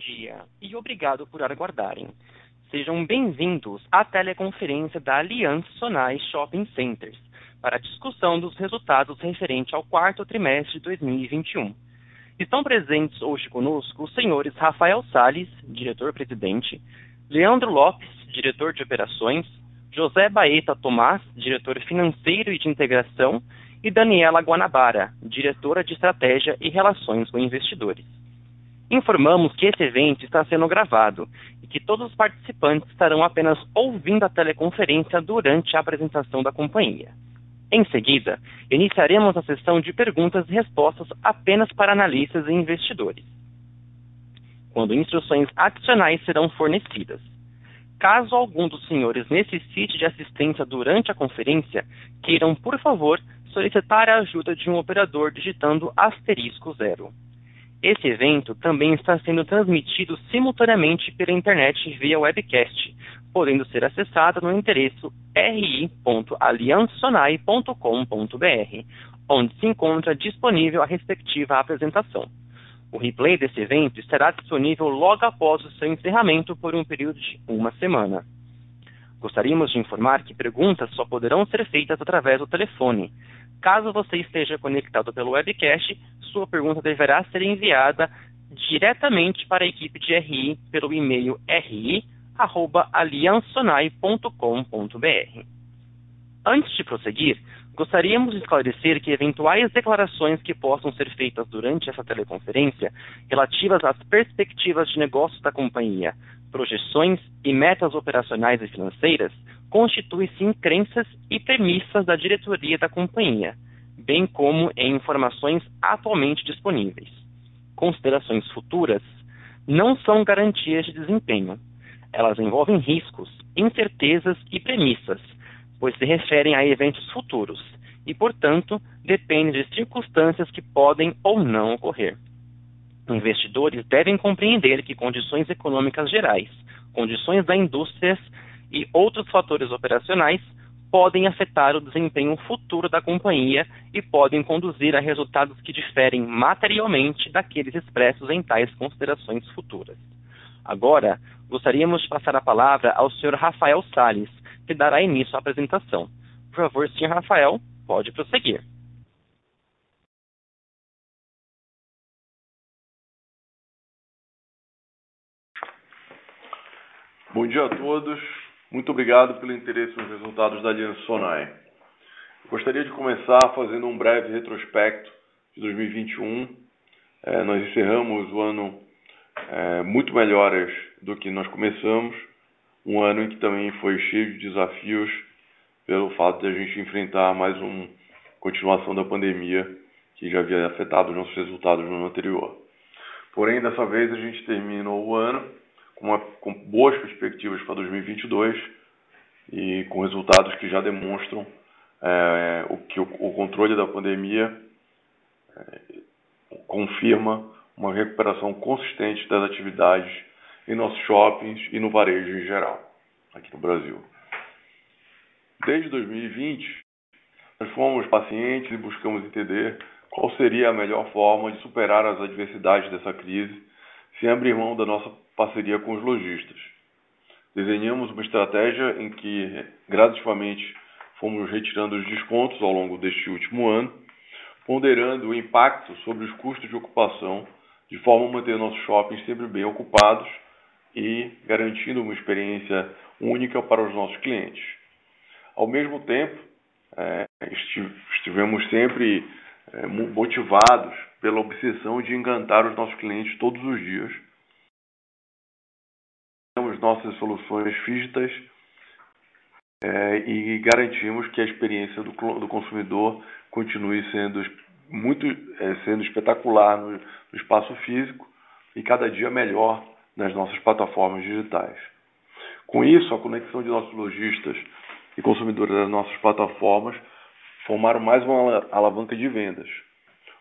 dia e obrigado por aguardarem. Sejam bem-vindos à teleconferência da Aliança Sonai Shopping Centers para a discussão dos resultados referente ao quarto trimestre de 2021. Estão presentes hoje conosco os senhores Rafael Sales, diretor-presidente, Leandro Lopes, diretor de operações, José Baeta Tomás, diretor financeiro e de integração, e Daniela Guanabara, diretora de estratégia e relações com investidores. Informamos que esse evento está sendo gravado e que todos os participantes estarão apenas ouvindo a teleconferência durante a apresentação da companhia. Em seguida, iniciaremos a sessão de perguntas e respostas apenas para analistas e investidores, quando instruções adicionais serão fornecidas. Caso algum dos senhores necessite de assistência durante a conferência, queiram, por favor, solicitar a ajuda de um operador digitando asterisco zero. Esse evento também está sendo transmitido simultaneamente pela internet via webcast, podendo ser acessado no endereço ri.aliançonai.com.br, onde se encontra disponível a respectiva apresentação. O replay desse evento estará disponível logo após o seu encerramento por um período de uma semana. Gostaríamos de informar que perguntas só poderão ser feitas através do telefone. Caso você esteja conectado pelo webcast, sua pergunta deverá ser enviada diretamente para a equipe de RI pelo e-mail ri@aliançonai.com.br. Antes de prosseguir, gostaríamos de esclarecer que eventuais declarações que possam ser feitas durante essa teleconferência relativas às perspectivas de negócios da companhia, projeções e metas operacionais e financeiras constituem-se em crenças e premissas da diretoria da companhia, bem como em informações atualmente disponíveis. Considerações futuras não são garantias de desempenho. Elas envolvem riscos, incertezas e premissas, pois se referem a eventos futuros e, portanto, dependem de circunstâncias que podem ou não ocorrer. Investidores devem compreender que condições econômicas gerais, condições da indústria e outros fatores operacionais podem afetar o desempenho futuro da companhia e podem conduzir a resultados que diferem materialmente daqueles expressos em tais considerações futuras. Agora, gostaríamos de passar a palavra ao Sr. Rafael Sales, que dará início à apresentação. Por favor, Sr. Rafael, pode prosseguir. Bom dia a todos. Muito obrigado pelo interesse nos resultados da Aliança Sonai. Gostaria de começar fazendo um breve retrospecto de 2021. É, nós encerramos o ano é, muito melhores do que nós começamos, um ano em que também foi cheio de desafios pelo fato de a gente enfrentar mais uma continuação da pandemia que já havia afetado os nossos resultados no ano anterior. Porém, dessa vez a gente terminou o ano com, uma, com boas perspectivas para 2022 e com resultados que já demonstram é, o que o, o, controle da pandemia é, confirma uma recuperação consistente das atividades em nossos shoppings e no varejo em geral, aqui no Brasil. Desde 2020, nós fomos pacientes e buscamos entender qual seria a melhor forma de superar as adversidades dessa crise sem abrir mão da nossa parceria com os lojistas. Desenhamos uma estratégia em que gradativamente fomos retirando os descontos ao longo deste último ano, ponderando o impacto sobre os custos de ocupação, de forma a manter nossos shoppings sempre bem ocupados e garantindo uma experiência única para os nossos clientes. Ao mesmo tempo, é, estivemos sempre é, motivados pela obsessão de encantar os nossos clientes todos os dias. Nossas soluções físicas é, e garantimos que a experiência do, do consumidor continue sendo muito é, sendo espetacular no, no espaço físico e cada dia melhor nas nossas plataformas digitais. Com isso, a conexão de nossos lojistas e consumidores das nossas plataformas formaram mais uma alavanca de vendas.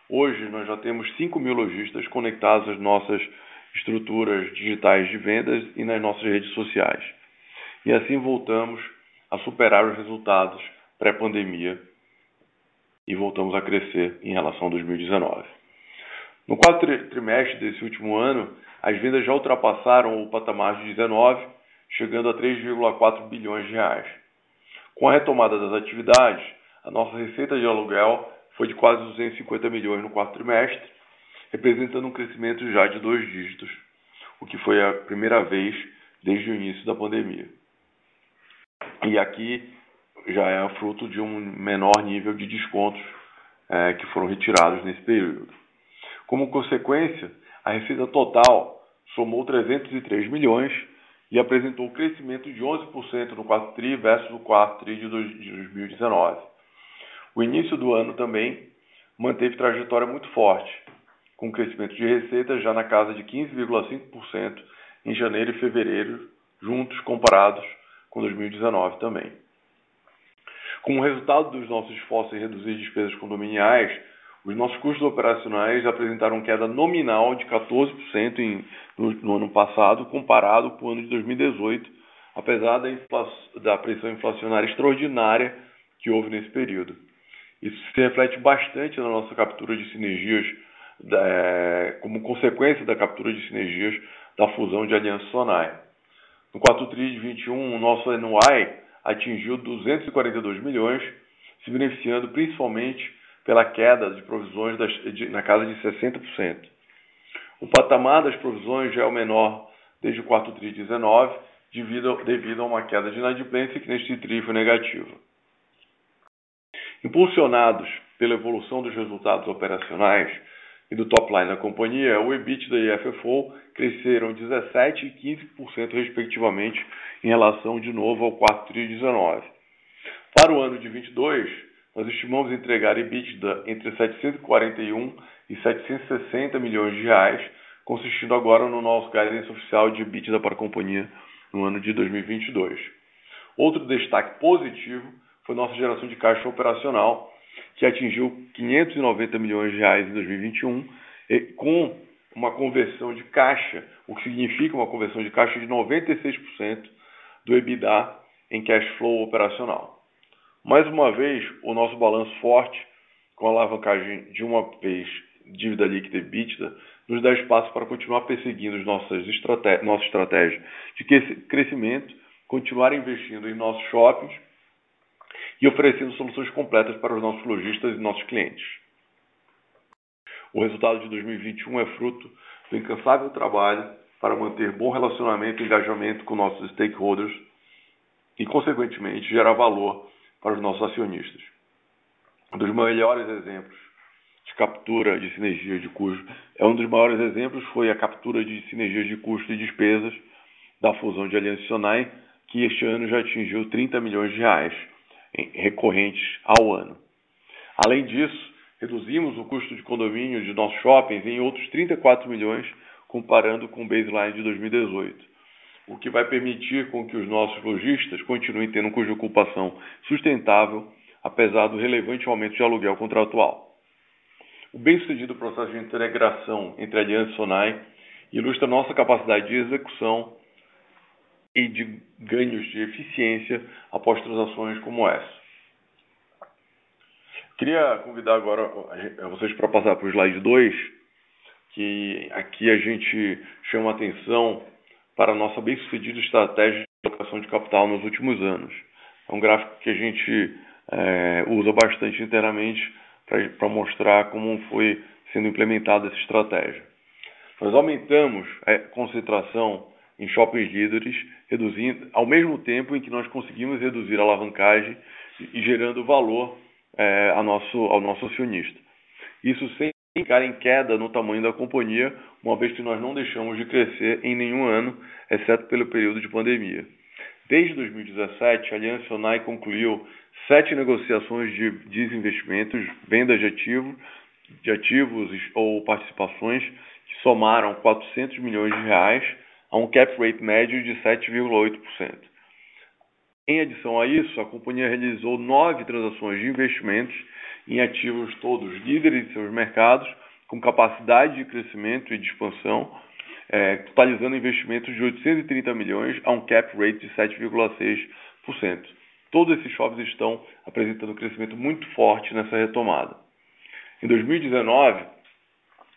Hoje nós já temos 5 mil lojistas conectados às nossas estruturas digitais de vendas e nas nossas redes sociais. E assim voltamos a superar os resultados pré-pandemia e voltamos a crescer em relação a 2019. No quarto trimestre desse último ano, as vendas já ultrapassaram o patamar de 19, chegando a 3,4 bilhões de reais. Com a retomada das atividades, a nossa receita de aluguel foi de quase 250 milhões no quarto trimestre, representando um crescimento já de dois dígitos, o que foi a primeira vez desde o início da pandemia. E aqui já é fruto de um menor nível de descontos é, que foram retirados nesse período. Como consequência, a receita total somou 303 milhões e apresentou um crescimento de 11% no quarto TRI versus o quarto TRI de 2019. O início do ano também manteve trajetória muito forte, com crescimento de receita já na casa de 15,5% em janeiro e fevereiro, juntos comparados com 2019 também. Como resultado dos nossos esforços em reduzir despesas condominiais, os nossos custos operacionais apresentaram queda nominal de 14% em, no, no, ano passado, comparado com o ano de 2018, apesar da, da pressão inflacionária extraordinária que houve nesse período. Isso se reflete bastante na nossa captura de sinergias, como consequência da captura de sinergias da fusão de Aliança Sonai. No 4 TRI de 21, o nosso NY atingiu 242 milhões, se beneficiando principalmente pela queda de provisões das, de, na casa de 60%. O patamar das provisões já é o menor desde o 4 TRI de 19, devido, devido a uma queda de inadimplência que neste TRI foi negativa. Impulsionados pela evolução dos resultados operacionais e do top line da companhia, o EBITDA e FFO cresceram 17% e 15% respectivamente em relação de novo ao quarto tri 19. Para o ano de 22, nós estimamos entregar EBITDA entre 741 e 760 milhões de reais, consistindo agora no nosso guidance oficial de EBITDA para a companhia no ano de 2022. Outro destaque positivo foi nossa geração de caixa operacional, que atingiu 590 milhões de reais em 2021, com uma conversão de caixa, o que significa uma conversão de caixa de 96% do EBITDA em cash flow operacional. Mais uma vez, o nosso balanço forte, com a alavancagem de uma vez dívida líquida e EBITDA, nos dá espaço para continuar perseguindo nossas estratégias, nossa estratégia de crescimento, continuar investindo em nossos shoppings e oferecendo soluções completas para os nossos lojistas e nossos clientes. O resultado de 2021 é fruto do incansável trabalho para manter bom relacionamento e engajamento com nossos stakeholders e, consequentemente, gerar valor para os nossos acionistas. Um dos melhores exemplos de captura de sinergias de custo, é um dos maiores exemplos foi a captura de sinergias de custo e despesas da fusão de Aliança Sonai, que este ano já atingiu 30 milhões de reais recorrentes ao ano. Além disso, reduzimos o custo de condomínio de nossos shoppings em outros 34 milhões, comparando com o baseline de 2018, o que vai permitir com que os nossos lojistas continuem tendo um custo de ocupação sustentável, apesar do relevante aumento de aluguel contratual. O bem-sucedido processo de integração entre a Aliança e Sonai ilustra nossa capacidade de execução e de ganhos de eficiência após transações como essa. Queria convidar agora vocês para passar para o slide 2, que aqui a gente chama atenção para a nossa bem-sucedida estratégia de alocação de capital nos últimos anos. É um gráfico que a gente é, usa bastante internamente para mostrar como foi sendo implementada essa estratégia. Nós aumentamos a concentração em shoppings líderes, reduzindo, ao mesmo tempo em que nós conseguimos reduzir a alavancagem e gerando valor é, ao, nosso, ao nosso acionista. Isso sem ficar em queda no tamanho da companhia, uma vez que nós não deixamos de crescer em nenhum ano, exceto pelo período de pandemia. Desde 2017, a Aliança Sonai concluiu sete negociações de desinvestimentos, vendas de ativos, de ativos ou participações que somaram 400 milhões de reais a um cap rate médio de 7,8%. Em adição a isso, a companhia realizou nove transações de investimentos em ativos todos líderes de seus mercados, com capacidade de crescimento e de expansão, é, totalizando investimentos de 830 milhões a um cap rate de 7,6%. Todos esses shoppings estão apresentando um crescimento muito forte nessa retomada. Em 2019,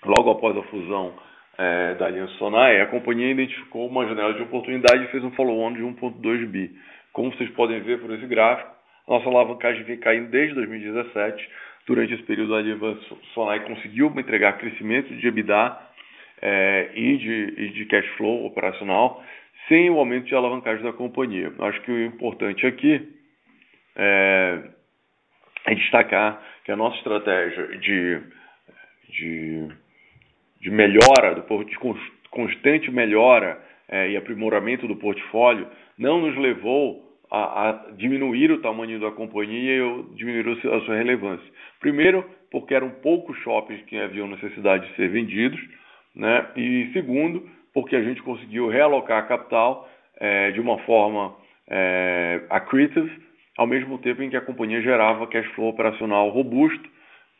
logo após a fusão é, da Aliança Sonai, a companhia identificou uma janela de oportunidade e fez um follow-on de 1,2 bi. Como vocês podem ver por esse gráfico, nossa alavancagem vem caindo desde 2017. Durante esse período, a Aliança Sonai conseguiu entregar crescimento de EBITDA é, e, de, e de cash flow operacional sem o aumento de alavancagem da companhia. Acho que o importante aqui é, é destacar que a nossa estratégia de, de, de melhora, de constante melhora é, e aprimoramento do portfólio não nos levou a, a, diminuir o tamanho da companhia ou diminuir a sua relevância. Primeiro, porque eram poucos shoppings que haviam necessidade de ser vendidos, né? e segundo, porque a gente conseguiu realocar capital é, de uma forma é, accretive, ao mesmo tempo em que a companhia gerava cash flow operacional robusto,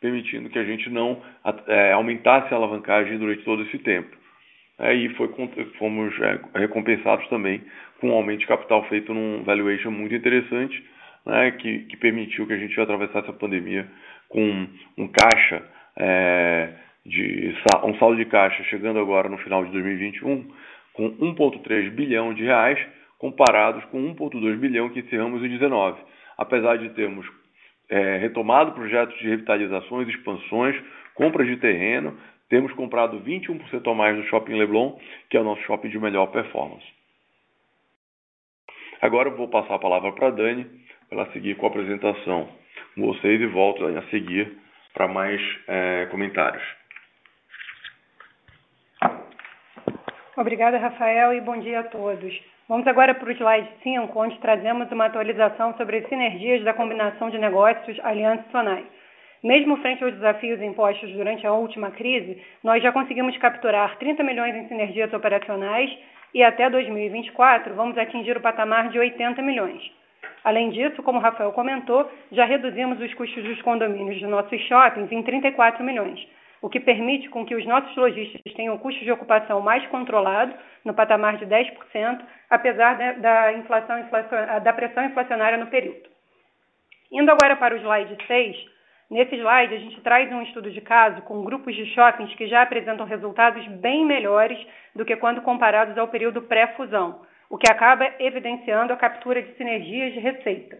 permitindo que a gente não é, aumentasse a alavancagem durante todo esse tempo. É, e foi, fomos é, recompensados também com um aumento de capital feito num valuation muito interessante, né, que, que, permitiu que a gente atravessasse a pandemia com um caixa é, de um saldo de caixa chegando agora no final de 2021 com 1,3 bilhão de reais, comparados com 1,2 bilhão que encerramos em 2019. Apesar de termos é, retomado projetos de revitalizações, expansões, compras de terreno, temos comprado 21% a mais no Shopping Leblon, que é o nosso shopping de melhor performance. Agora eu vou passar a palavra para a Dani, para ela seguir com a apresentação com vocês e volto a seguir para mais é, comentários. Obrigada, Rafael, e bom dia a todos. Vamos agora para o slide 5, onde trazemos uma atualização sobre as sinergias da combinação de negócios Aliança Sonai. Mesmo frente aos desafios impostos durante a última crise, nós já conseguimos capturar 30 milhões em sinergias operacionais e até 2024 vamos atingir o patamar de 80 milhões. Além disso, como o Rafael comentou, já reduzimos os custos dos condomínios de nossos shoppings em 34 milhões o que permite com que os nossos lojistas tenham custos de ocupação mais controlado, no patamar de 10%, apesar da, inflação, da pressão inflacionária no período. Indo agora para o slide 6, nesse slide a gente traz um estudo de caso com grupos de shoppings que já apresentam resultados bem melhores do que quando comparados ao período pré-fusão, o que acaba evidenciando a captura de sinergias de receita.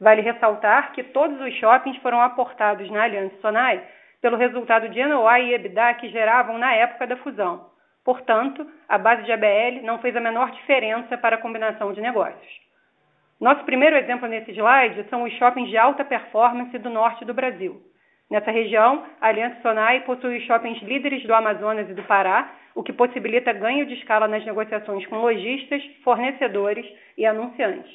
Vale ressaltar que todos os shoppings foram aportados na Aliança Sonai pelo resultado de NOI e EBITDA que geravam na época da fusão. Portanto, a base de ABL não fez a menor diferença para a combinação de negócios. Nosso primeiro exemplo nesse slide são os shoppings de alta performance do norte do Brasil. Nessa região, a Aliança Sonai possui os shoppings líderes do Amazonas e do Pará, o que possibilita ganho de escala nas negociações com lojistas, fornecedores e anunciantes.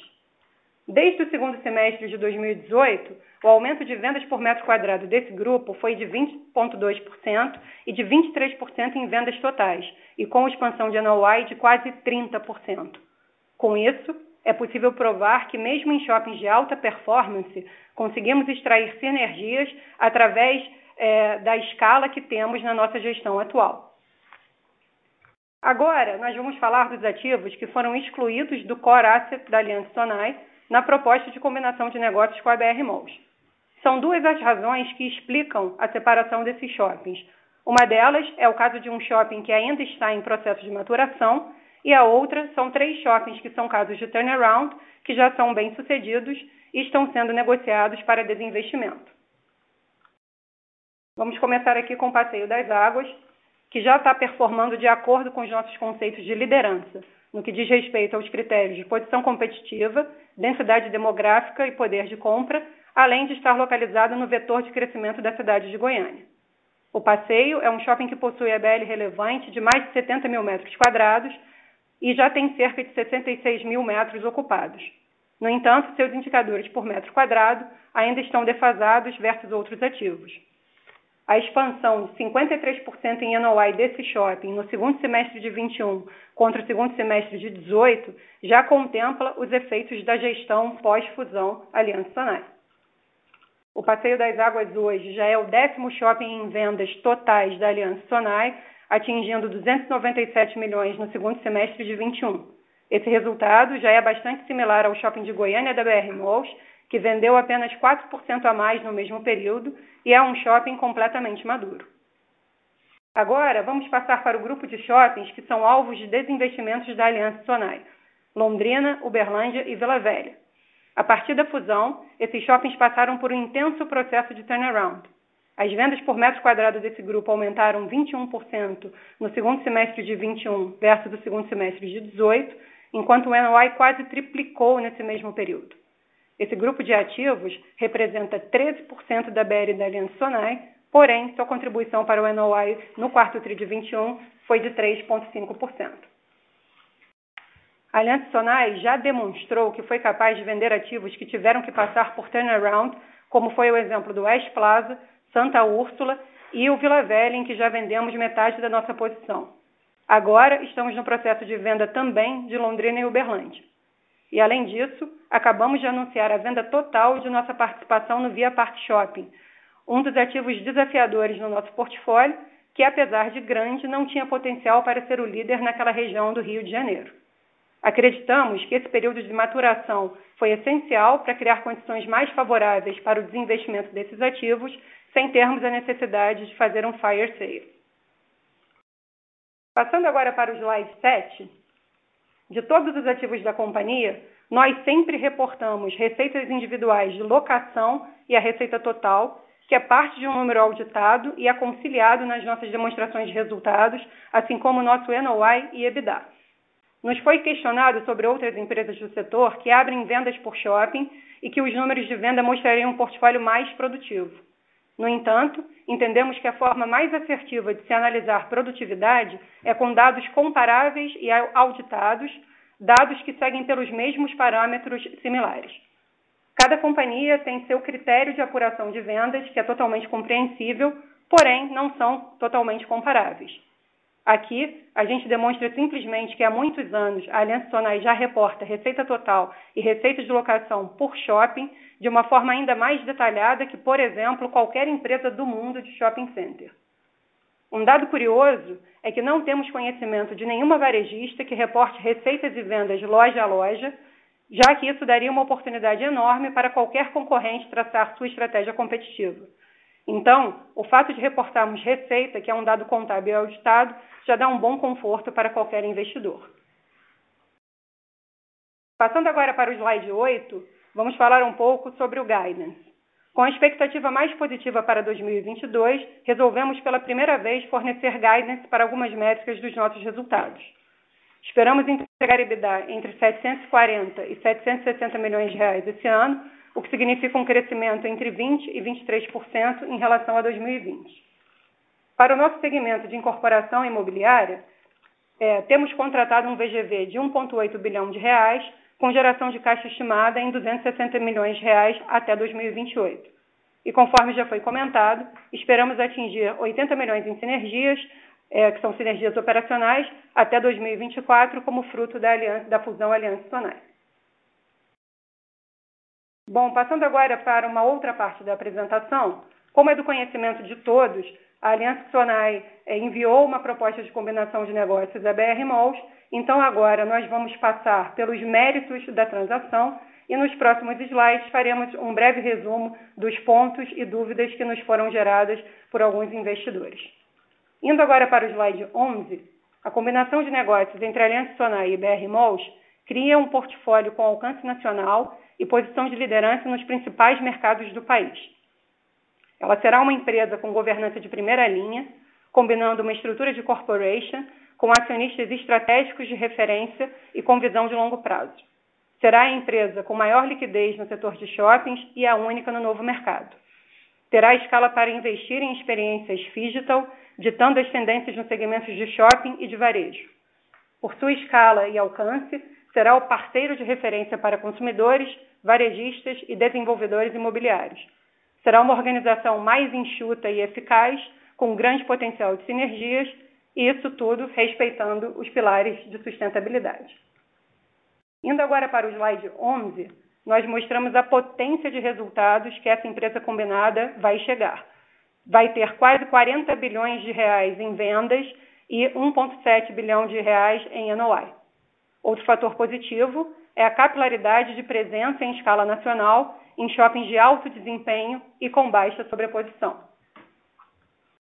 Desde o segundo semestre de 2018, o aumento de vendas por metro quadrado desse grupo foi de 20,2% e de 23% em vendas totais, e com expansão de NOI de quase 30%. Com isso, é possível provar que, mesmo em shoppings de alta performance, conseguimos extrair sinergias através é, da escala que temos na nossa gestão atual. Agora, nós vamos falar dos ativos que foram excluídos do Core Asset da Aliança Sonai na proposta de combinação de negócios com a BR Malls. São duas as razões que explicam a separação desses shoppings. Uma delas é o caso de um shopping que ainda está em processo de maturação, e a outra são três shoppings que são casos de turnaround, que já são bem-sucedidos e estão sendo negociados para desinvestimento. Vamos começar aqui com o Passeio das Águas, que já está performando de acordo com os nossos conceitos de liderança, no que diz respeito aos critérios de posição competitiva, densidade demográfica e poder de compra, além de estar localizado no vetor de crescimento da cidade de Goiânia. O passeio é um shopping que possui ABL relevante de mais de 70 mil metros quadrados e já tem cerca de 66 mil metros ocupados. No entanto, seus indicadores por metro quadrado ainda estão defasados versus outros ativos. A expansão de 53% em NOI desse shopping no segundo semestre de 21 contra o segundo semestre de 18 já contempla os efeitos da gestão pós-fusão Aliança Sonai. O Passeio das Águas hoje já é o décimo shopping em vendas totais da Aliança Sonai, atingindo 297 milhões no segundo semestre de 21. Esse resultado já é bastante similar ao shopping de Goiânia da BR Malls, que vendeu apenas 4% a mais no mesmo período e é um shopping completamente maduro. Agora, vamos passar para o grupo de shoppings que são alvos de desinvestimentos da Aliança Sonai: Londrina, Uberlândia e Vila Velha. A partir da fusão, esses shoppings passaram por um intenso processo de turnaround. As vendas por metro quadrado desse grupo aumentaram 21% no segundo semestre de 21 versus o segundo semestre de 18, enquanto o NOI quase triplicou nesse mesmo período. Esse grupo de ativos representa 13% da BR da Aliança Sonai, porém, sua contribuição para o NOI no quarto TRI de 21 foi de 3,5%. A Aliança Sonai já demonstrou que foi capaz de vender ativos que tiveram que passar por turnaround, como foi o exemplo do West Plaza, Santa Úrsula e o Vila Velha, em que já vendemos metade da nossa posição. Agora estamos no processo de venda também de Londrina e Uberlândia. E além disso, acabamos de anunciar a venda total de nossa participação no Via Park Shopping, um dos ativos desafiadores no nosso portfólio, que apesar de grande, não tinha potencial para ser o líder naquela região do Rio de Janeiro. Acreditamos que esse período de maturação foi essencial para criar condições mais favoráveis para o desinvestimento desses ativos, sem termos a necessidade de fazer um fire sale. Passando agora para o slide 7, de todos os ativos da companhia, nós sempre reportamos receitas individuais de locação e a receita total, que é parte de um número auditado e é conciliado nas nossas demonstrações de resultados, assim como o nosso NOI e EBITDA. Nos foi questionado sobre outras empresas do setor que abrem vendas por shopping e que os números de venda mostrariam um portfólio mais produtivo. No entanto, entendemos que a forma mais assertiva de se analisar produtividade é com dados comparáveis e auditados, dados que seguem pelos mesmos parâmetros similares. Cada companhia tem seu critério de apuração de vendas, que é totalmente compreensível, porém não são totalmente comparáveis. Aqui, a gente demonstra simplesmente que há muitos anos a Aliança Sonai já reporta receita total e receita de locação por shopping de uma forma ainda mais detalhada que, por exemplo, qualquer empresa do mundo de shopping center. Um dado curioso é que não temos conhecimento de nenhuma varejista que reporte receitas e vendas loja a loja, já que isso daria uma oportunidade enorme para qualquer concorrente traçar sua estratégia competitiva. Então, o fato de reportarmos receita, que é um dado contábil auditado, já dá um bom conforto para qualquer investidor. Passando agora para o slide 8, vamos falar um pouco sobre o guidance. Com a expectativa mais positiva para 2022, resolvemos pela primeira vez fornecer guidance para algumas métricas dos nossos resultados. Esperamos entregar EBITDA entre 740 e 760 milhões de reais esse ano, o que significa um crescimento entre 20% e 23% em relação a 2020. Para o nosso segmento de incorporação imobiliária, é, temos contratado um VGV de 1,8 bilhão de reais, com geração de caixa estimada em 260 milhões de reais até 2028. E conforme já foi comentado, esperamos atingir 80 milhões em sinergias, é, que são sinergias operacionais, até 2024, como fruto da, aliança, da fusão Aliança Sonai. Bom, passando agora para uma outra parte da apresentação, como é do conhecimento de todos, a Aliança Sonai eh, enviou uma proposta de combinação de negócios à BR Malls, então agora nós vamos passar pelos méritos da transação e nos próximos slides faremos um breve resumo dos pontos e dúvidas que nos foram geradas por alguns investidores. Indo agora para o slide 11, a combinação de negócios entre a Aliança Sonai e BR Malls cria um portfólio com alcance nacional e posição de liderança nos principais mercados do país. Ela será uma empresa com governança de primeira linha, combinando uma estrutura de corporation com acionistas estratégicos de referência e com visão de longo prazo. Será a empresa com maior liquidez no setor de shoppings e a única no novo mercado. Terá escala para investir em experiências digital, ditando as tendências nos segmentos de shopping e de varejo. Por sua escala e alcance, será o parceiro de referência para consumidores, varejistas e desenvolvedores imobiliários. Será uma organização mais enxuta e eficaz, com grande potencial de sinergias, e isso tudo respeitando os pilares de sustentabilidade. Indo agora para o slide 11, nós mostramos a potência de resultados que essa empresa combinada vai chegar. Vai ter quase 40 bilhões de reais em vendas e 1,7 bilhão de reais em NOI. Outro fator positivo é a capilaridade de presença em escala nacional em shoppings de alto desempenho e com baixa sobreposição.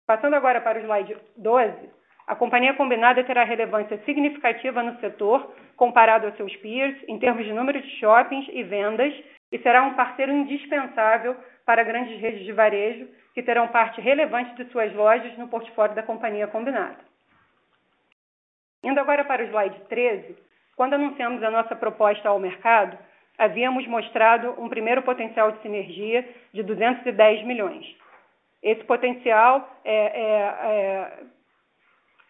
Passando agora para o slide 12, a companhia combinada terá relevância significativa no setor comparado aos seus peers em termos de número de shoppings e vendas e será um parceiro indispensável para grandes redes de varejo que terão parte relevante de suas lojas no portfólio da companhia combinada. Indo agora para o slide 13, quando anunciamos a nossa proposta ao mercado, havíamos mostrado um primeiro potencial de sinergia de 210 milhões. Esse potencial é, é, é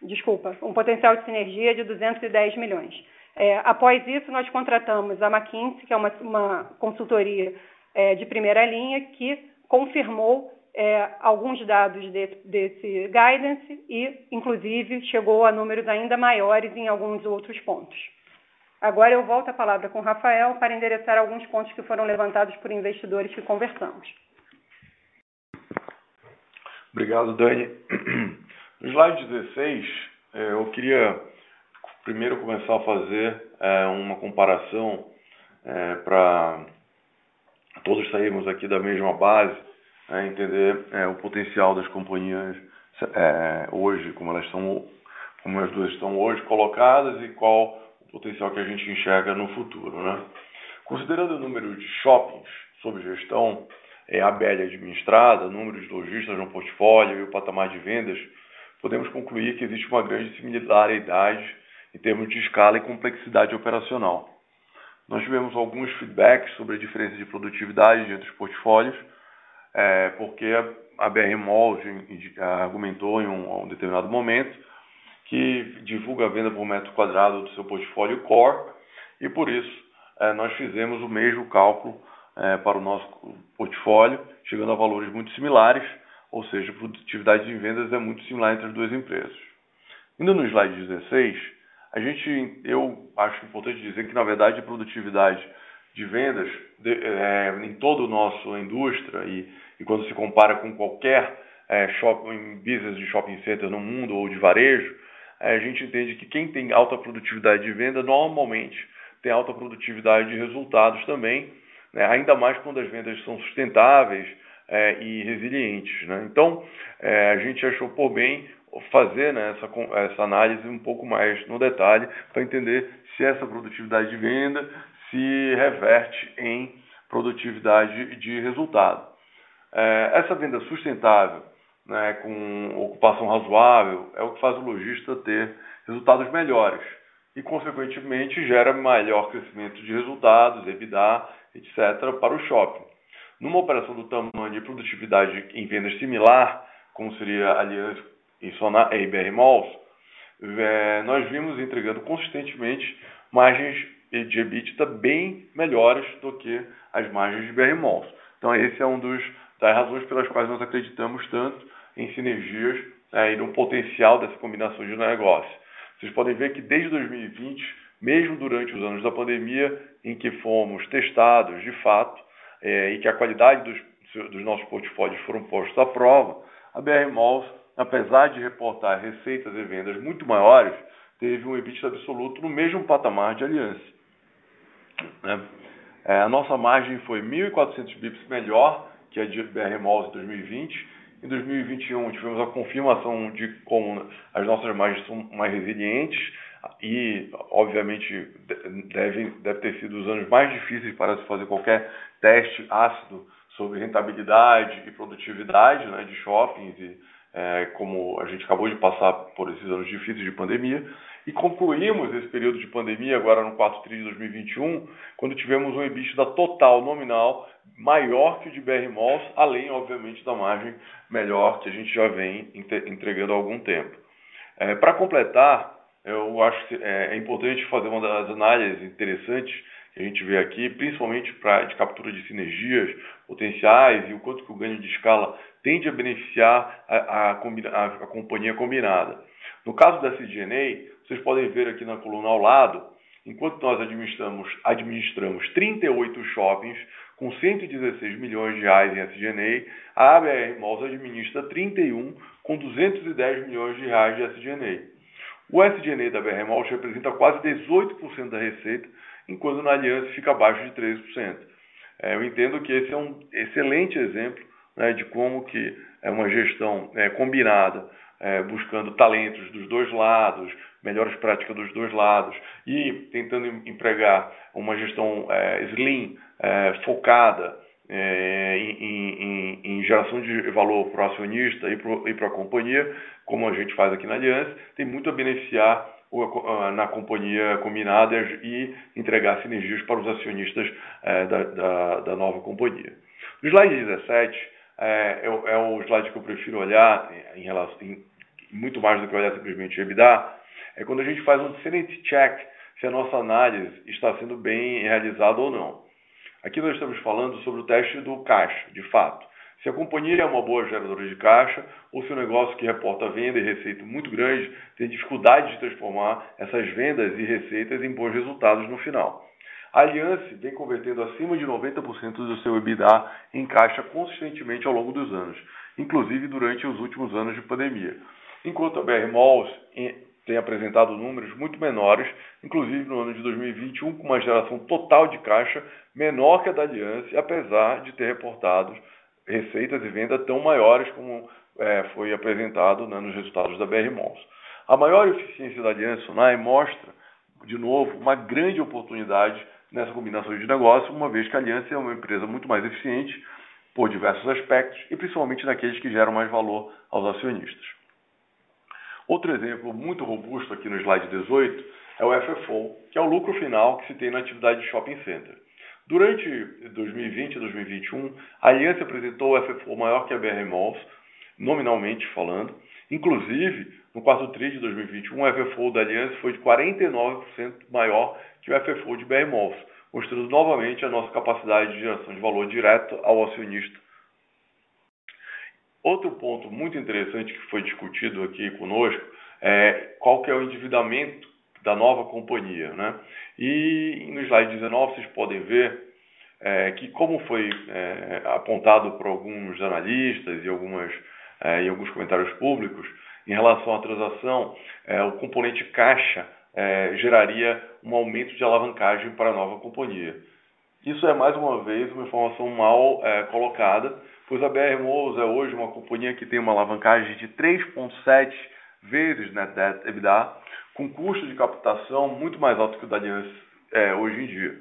desculpa, um potencial de sinergia de 210 milhões. É, após isso, nós contratamos a McKinsey, que é uma, uma consultoria é, de primeira linha, que confirmou é, alguns dados desse, desse guidance e, inclusive, chegou a números ainda maiores em alguns outros pontos. Agora eu volto a palavra com o Rafael para endereçar alguns pontos que foram levantados por investidores que conversamos. Obrigado, Dani. No slide 16, é, eu queria primeiro começar a fazer é, uma comparação é, para todos sairmos aqui da mesma base, entender o potencial das companhias hoje, como elas são, como as duas estão hoje colocadas e qual potencial que a gente enxerga no futuro, né? Considerando o número de shoppings sob gestão, é, a BL administrada, número de lojistas no portfólio e o patamar de vendas, podemos concluir que existe uma grande similaridade em termos de escala e complexidade operacional. Nós tivemos alguns feedbacks sobre a diferença de produtividade entre os portfólios, é, porque a BR Mall argumentou em um, um, determinado momento que divulga a venda por metro quadrado do seu portfólio core e por isso é, nós fizemos o mesmo cálculo é, para o nosso portfólio, chegando a valores muito similares, ou seja, a produtividade de vendas é muito similar entre as duas empresas. Indo no slide 16, a gente, eu acho importante dizer que, na verdade, a produtividade de vendas de, é, em toda a nossa indústria e, e, quando se compara com qualquer shopping, business de shopping center no mundo ou de varejo, a gente entende que quem tem alta produtividade de venda normalmente tem alta produtividade de resultados também, né? ainda mais quando as vendas são sustentáveis é, e resilientes. Né? Então, é, a gente achou por bem fazer né, essa, essa análise um pouco mais no detalhe para entender se essa produtividade de venda se reverte em produtividade de resultado. É, essa venda sustentável, né, com ocupação razoável, é o que faz o lojista ter resultados melhores e, consequentemente, gera maior crescimento de resultados, EBITDA etc., para o shopping. Numa operação do tamanho de produtividade em vendas similar, como seria a Aliança e e BR Malls, é, nós vimos entregando consistentemente margens de EBITDA bem melhores do que as margens de BR Malls. Então, esse é um dos das razões pelas quais nós acreditamos tanto em sinergias é, e no potencial dessa combinação de negócio. Vocês podem ver que desde 2020 mesmo durante os anos da pandemia, em que fomos testados de fato é, e que a qualidade dos, dos, nossos portfólios foram postos à prova, a BR Malls, apesar de reportar receitas e vendas muito maiores, teve um EBITDA absoluto no mesmo patamar de aliança. Né? É, a nossa margem foi 1.400 bips melhor que a de BR Malls em 2020. Em 2021 tivemos a confirmação de como as nossas margens são mais resilientes, e, obviamente, deve, deve ter sido os anos mais difíceis para se fazer qualquer teste ácido sobre rentabilidade e produtividade né, de shoppings, e, é, como a gente acabou de passar por esses anos difíceis de pandemia. E concluímos esse período de pandemia agora no 4 tri de 2021, quando tivemos um EBITDA total nominal maior que o de BR Malls, além, obviamente, da margem melhor que a gente já vem entregando há algum tempo. É, Para completar, eu acho que é, é importante fazer uma das análises interessantes que a gente vê aqui, principalmente para de captura de sinergias potenciais e o quanto que o ganho de escala tende a beneficiar a, a, a, a companhia combinada. No caso da CGNA, vocês podem ver aqui na coluna ao lado, enquanto nós administramos, administramos 38 shoppings com 116 milhões de reais em SGNA, a ABR Malls administra 31 com 210 milhões de reais de SGNA. O SG&A da BR Malls representa quase 18% da receita, enquanto na Aliança fica abaixo de 13%. É, eu entendo que esse é um excelente exemplo né, de como que é uma gestão é, combinada, é, buscando talentos dos dois lados, melhores práticas dos dois lados e tentando empregar uma gestão é, slim, é, focada é, em, em, em, geração de valor para o acionista e para a companhia, como a gente faz aqui na Aliança, tem muito a beneficiar o, na companhia combinada e entregar sinergias para os acionistas é, da, da, da, nova companhia. No slide 17, é, é, é, o slide que eu prefiro olhar em relação, em, muito mais do que olhar simplesmente o EBITDA, é quando a gente faz um sanity check se a nossa análise está sendo bem realizada ou não. Aqui nós estamos falando sobre o teste do caixa, de fato. Se a companhia é uma boa geradora de caixa ou se o negócio que reporta venda e receita muito grande tem dificuldade de transformar essas vendas e receitas em bons resultados no final. A Aliança vem convertendo acima de 90% do seu EBITDA em caixa consistentemente ao longo dos anos, inclusive durante os últimos anos de pandemia. Enquanto a BR Malls tem apresentado números muito menores, inclusive no ano de 2021, com uma geração total de caixa menor que a da Aliança, apesar de ter reportado receitas e vendas tão maiores como é, foi apresentado né, nos resultados da BR Malls. A maior eficiência da Aliança Sonai mostra, de novo, uma grande oportunidade nessa combinação de negócios, uma vez que a Aliança é uma empresa muito mais eficiente por diversos aspectos e principalmente naqueles que geram mais valor aos acionistas. Outro exemplo muito robusto aqui no slide 18 é o FFO, que é o lucro final que se tem na atividade de shopping center. Durante 2020 e 2021, a Aliança apresentou o FFO maior que a BR Malls, nominalmente falando. Inclusive, no quarto TRI de 2021, o FFO da Aliança foi de 49% maior que o FFO de BR Malls, mostrando novamente a nossa capacidade de geração de valor direto ao acionista Outro ponto muito interessante que foi discutido aqui conosco é qual que é o endividamento da nova companhia. Né? E no slide 19 vocês podem ver é, que como foi é, apontado por alguns analistas e, algumas, é, e alguns comentários públicos, em relação à transação, é, o componente caixa é, geraria um aumento de alavancagem para a nova companhia. Isso é mais uma vez uma informação mal é, colocada, pois a BR Malls é hoje uma companhia que tem uma alavancagem de 3,7 vezes net debt EBITDA, com custo de captação muito mais alto que o da Aliança é, hoje em dia.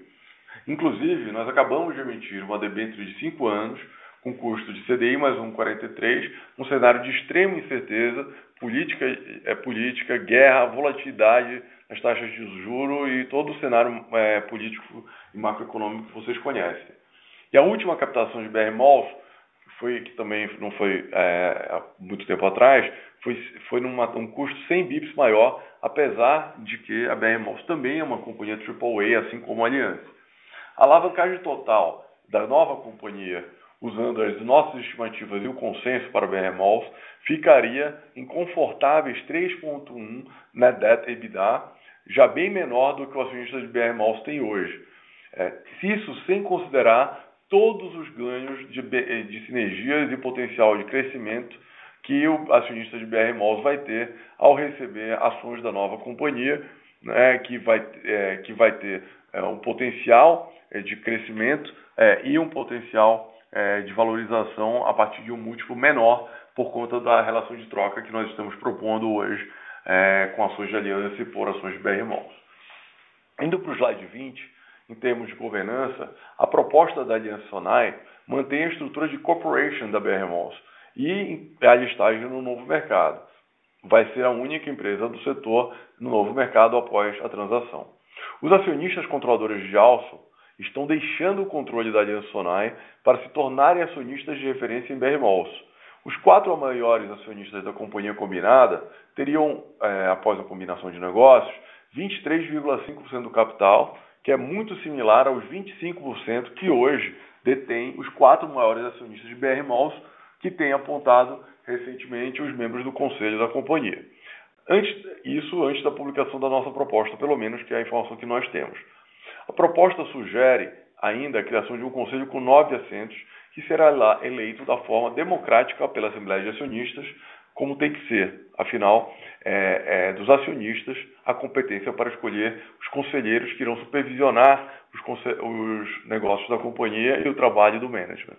Inclusive, nós acabamos de emitir uma debênture de 5 anos, com custo de CDI mais 1,43, um cenário de extrema incerteza, política, é, política guerra, volatilidade nas taxas de juros e todo o cenário é, político e macroeconômico que vocês conhecem. E a última captação de BR Malls foi que também não foi é, há muito tempo atrás, foi, foi num um custo 100 bips maior, apesar de que a BR Malls também é uma companhia AAA, assim como a Aliança. A alavancagem total da nova companhia, usando as nossas estimativas e o consenso para a BR Malls, ficaria em confortáveis 3.1 net debt EBITDA, já bem menor do que o acionista de BR Malls tem hoje. É, isso sem considerar todos os ganhos de, eh, de sinergias e potencial de crescimento que o acionista de BR Malls vai ter ao receber ações da nova companhia, né, que, vai, é, que vai ter é, um potencial é, de crescimento e um potencial de valorização a partir de um múltiplo menor por conta da relação de troca que nós estamos propondo hoje com ações de aliança e por ações de BR Malls. Indo para o slide 20, em termos de governança, a proposta da Aliança Sonai mantém a estrutura de corporation da BR Malls e a listagem no novo mercado. Vai ser a única empresa do setor no novo mercado após a transação. Os acionistas controladores de Alson estão deixando o controle da Aliança Sonai para se tornarem acionistas de referência em BR Malls. Os quatro maiores acionistas da companhia combinada teriam, é, após a combinação de negócios, 23,5% do capital que é muito similar aos 25% que hoje detém os quatro maiores acionistas de BR Malls, que têm apontado recentemente os membros do conselho da companhia. Antes, isso antes da publicação da nossa proposta, pelo menos que é a informação que nós temos. A proposta sugere ainda a criação de um conselho com nove assentos, que será eleito da forma democrática pela Assembleia de Acionistas, como tem que ser. Afinal, é, é, dos acionistas a competência para escolher os conselheiros que irão supervisionar os, os negócios da companhia e o trabalho do management.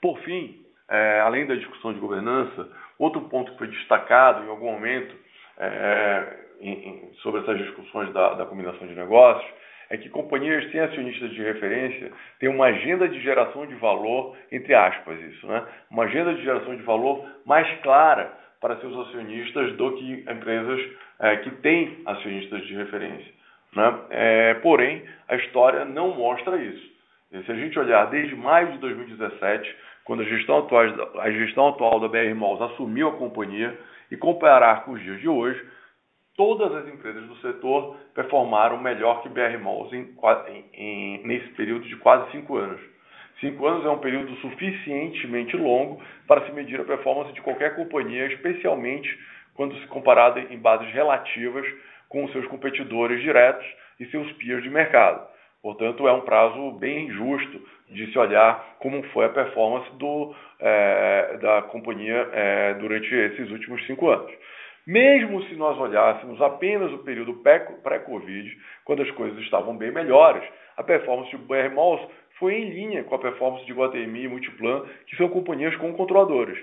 Por fim, é, além da discussão de governança, outro ponto que foi destacado em algum momento é, em, em, sobre essas discussões da, da combinação de negócios é que companhias sem acionistas de referência têm uma agenda de geração de valor, entre aspas, isso, né? Uma agenda de geração de valor mais clara para seus acionistas do que empresas é, que têm acionistas de referência. Né? É, porém, a história não mostra isso. E se a gente olhar desde maio de 2017, quando a gestão atual, a gestão atual da BR Malls assumiu a companhia, e comparar com os dias de hoje, todas as empresas do setor performaram melhor que BR Malls em, em, nesse período de quase cinco anos. Cinco anos é um período suficientemente longo para se medir a performance de qualquer companhia, especialmente quando se comparada em bases relativas com seus competidores diretos e seus peers de mercado. Portanto, é um prazo bem justo de se olhar como foi a performance do, é, da companhia é, durante esses últimos cinco anos. Mesmo se nós olhássemos apenas o período pré-Covid, quando as coisas estavam bem melhores, a performance de BR Malls foi em linha com a performance de Guatemi e Multiplan, que são companhias com controladores.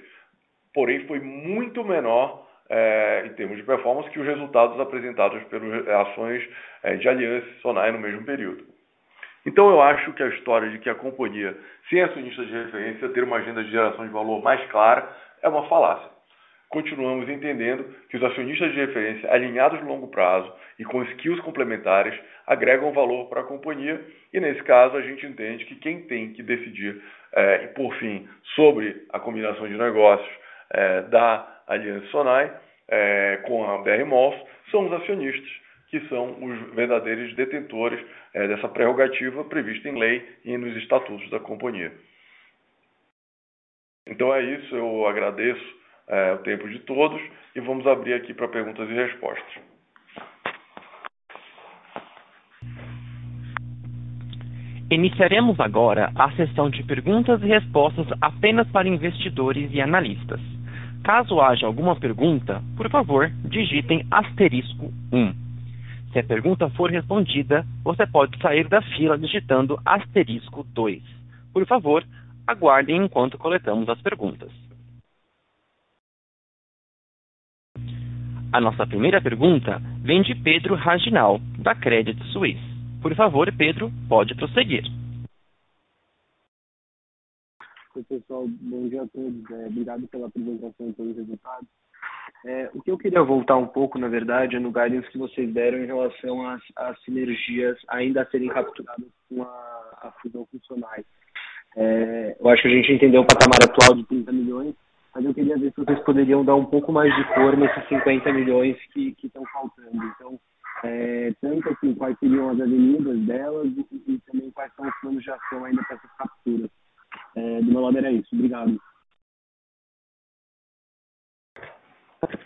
Porém, foi muito menor é, em termos de performance que os resultados apresentados pelas ações é, de Aliança e Sonai no mesmo período. Então eu acho que a história de que a companhia, sem acionistas de referência, ter uma agenda de geração de valor mais clara, é uma falácia continuamos entendendo que os acionistas de referência alinhados no longo prazo e com skills complementares agregam valor para a companhia e, nesse caso, a gente entende que quem tem que decidir, é, por fim, sobre a combinação de negócios é, da Aliança Sonai é, com a BR Malls são os acionistas, que são os verdadeiros detentores dessa prerrogativa prevista em lei e nos estatutos da companhia. Então é isso, eu agradeço o tempo de todos e vamos abrir aqui para perguntas e respostas. Iniciaremos agora a sessão de perguntas e respostas apenas para investidores e analistas. Caso haja alguma pergunta, por favor, digitem asterisco 1. Se a pergunta for respondida, você pode sair da fila digitando asterisco 2. Por favor, aguardem enquanto coletamos as perguntas. A nossa primeira pergunta vem de Pedro Raginal, da Credit Suisse. Por favor, Pedro, pode prosseguir. Oi, pessoal. Bom dia a todos. É, obrigado pela apresentação e pelos resultados. É, o que eu queria voltar um pouco, na verdade, é no guidance que vocês deram em relação às, às sinergias ainda a serem capturadas com a, a fusão funcionais. É, eu acho que a gente entendeu o patamar atual de 30 milhões, mas eu queria ver se vocês poderiam dar um pouco mais de cor nesses 50 milhões que estão faltando. Então, é, tanto assim, quais seriam as avenidas delas e, e, também quais são os planos de ação ainda para essas capturas. É, do meu lado era isso. Obrigado.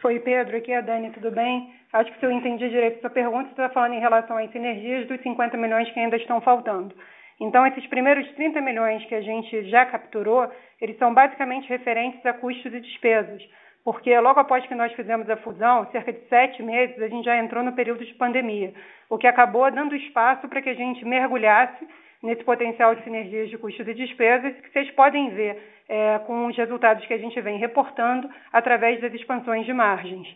Foi, Pedro. Aqui é a Dani, tudo bem? Acho que se eu entendi direito sua pergunta, você está falando em relação às sinergias dos 50 milhões que ainda estão faltando. Então, esses primeiros 30 milhões que a gente já capturou, eles são basicamente referentes a custos e despesas, porque logo após que nós fizemos a fusão, cerca de sete meses, a gente já entrou no período de pandemia, o que acabou dando espaço para que a gente mergulhasse nesse potencial de sinergias de custos e despesas, que vocês podem ver é, com os resultados que a gente vem reportando através das expansões de margens.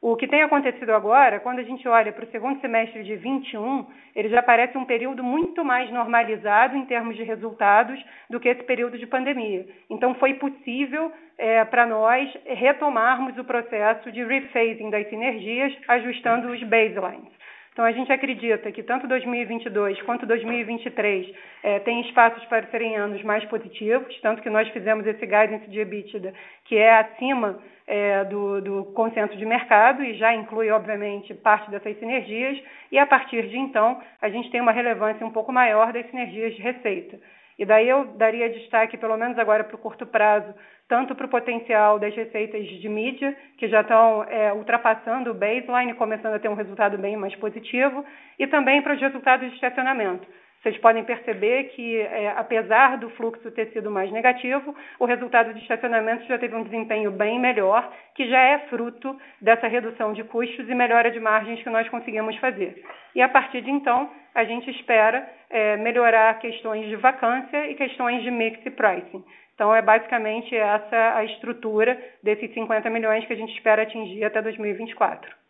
O que tem acontecido agora, quando a gente olha para o segundo semestre de 21, ele já parece um período muito mais normalizado em termos de resultados do que esse período de pandemia. Então, foi possível é, para nós retomarmos o processo de rephasing das sinergias, ajustando os baselines. Então, a gente acredita que tanto 2022 quanto 2023 é, tem espaços para serem anos mais positivos, tanto que nós fizemos esse guidance de EBITDA, que é acima é, do, do consenso de mercado e já inclui, obviamente, parte dessas sinergias, e a partir de então, a gente tem uma relevância um pouco maior das sinergias de receita. E daí eu daria destaque, pelo menos agora para o curto prazo, tanto para o potencial das receitas de mídia, que já estão é, ultrapassando o baseline, começando a ter um resultado bem mais positivo, e também para os resultados de estacionamento. Vocês podem perceber que, é, apesar do fluxo ter sido mais negativo, o resultado de estacionamento já teve um desempenho bem melhor, que já é fruto dessa redução de custos e melhora de margens que nós conseguimos fazer. E a partir de então, a gente espera é, melhorar questões de vacância e questões de mix e pricing. Então, é basicamente essa a estrutura desses 50 milhões que a gente espera atingir até 2024.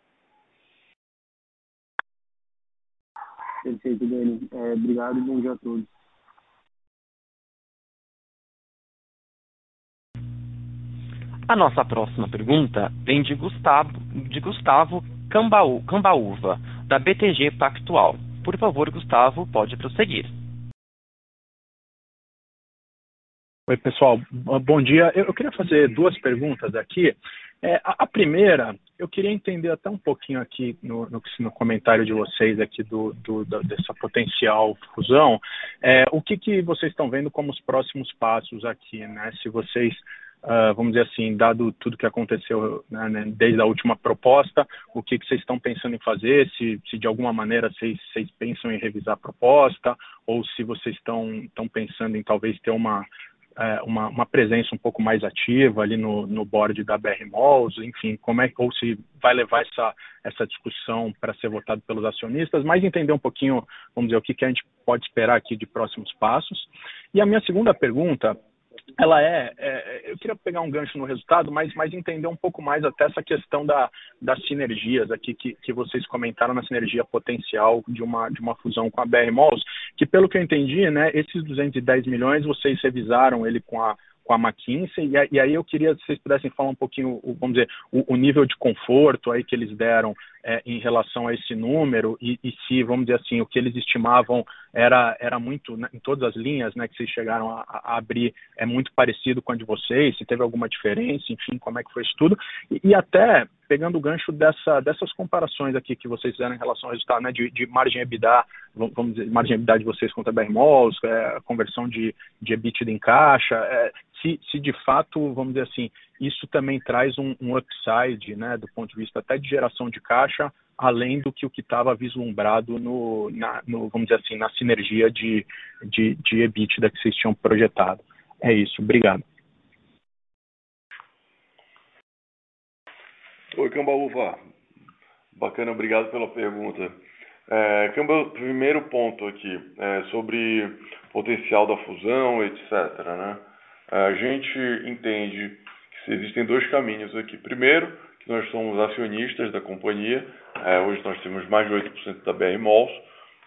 Perfeito, Dani. É, obrigado e bom dia a todos. A nossa próxima pergunta vem de Gustavo, de Gustavo Cambaú, Cambaúva, da BTG Pactual. Por favor, Gustavo, pode prosseguir. Oi, pessoal. Bom dia. Eu queria fazer duas perguntas aqui. É, a, a, primeira, eu queria entender até um pouquinho aqui no, no, no comentário de vocês aqui do, do, dessa potencial fusão, é, o que, que vocês estão vendo como os próximos passos aqui, né? Se vocês Uh, vamos dizer assim, dado tudo que aconteceu né, né, desde a última proposta, o que, que vocês estão pensando em fazer, se, se de alguma maneira vocês, vocês, pensam em revisar a proposta, ou se vocês estão pensando em talvez ter uma, é, uma, uma, presença um pouco mais ativa ali no, no board da BR Malls, enfim, como é ou se vai levar essa, essa discussão para ser votado pelos acionistas, mas entender um pouquinho, vamos dizer, o que, que a gente pode esperar aqui de próximos passos. E a minha segunda pergunta ela é, é, eu queria pegar um gancho no resultado, mas, mas entender um pouco mais até essa questão da, das sinergias aqui que, que vocês comentaram na sinergia potencial de uma, de uma fusão com a BR Malls, que pelo que eu entendi, né, esses 210 milhões vocês revisaram ele com a com a McKinsey, e, e, aí eu queria se vocês pudessem falar um pouquinho, vamos dizer, o, o nível de conforto aí que eles deram é, em relação a esse número e, e, se, vamos dizer assim, o que eles estimavam era, era muito, né, em todas as linhas né, que vocês chegaram a, a, abrir, é muito parecido com a de vocês, se teve alguma diferença, enfim, como é que foi isso tudo. E, e até pegando o gancho dessa, dessas comparações aqui que vocês fizeram em relação ao resultado né, de, de margem EBITDA, vamos dizer, margem EBITDA de vocês contra BR Malls, é, conversão de, de EBITDA em caixa, é, se, se de fato, vamos dizer assim, isso também traz um, um upside, né, do ponto de vista até de geração de caixa, além do que o que estava vislumbrado no, na, no, vamos dizer assim, na sinergia de, de, de EBITDA que vocês tinham projetado. É isso, obrigado. Oi, Cambaúva. Bacana, obrigado pela pergunta. É, primeiro ponto aqui, é, sobre potencial da fusão, etc. Né? A gente entende existem dois caminhos aqui. Primeiro, que nós somos acionistas da companhia, é, hoje nós temos mais de 8% da BR Malls,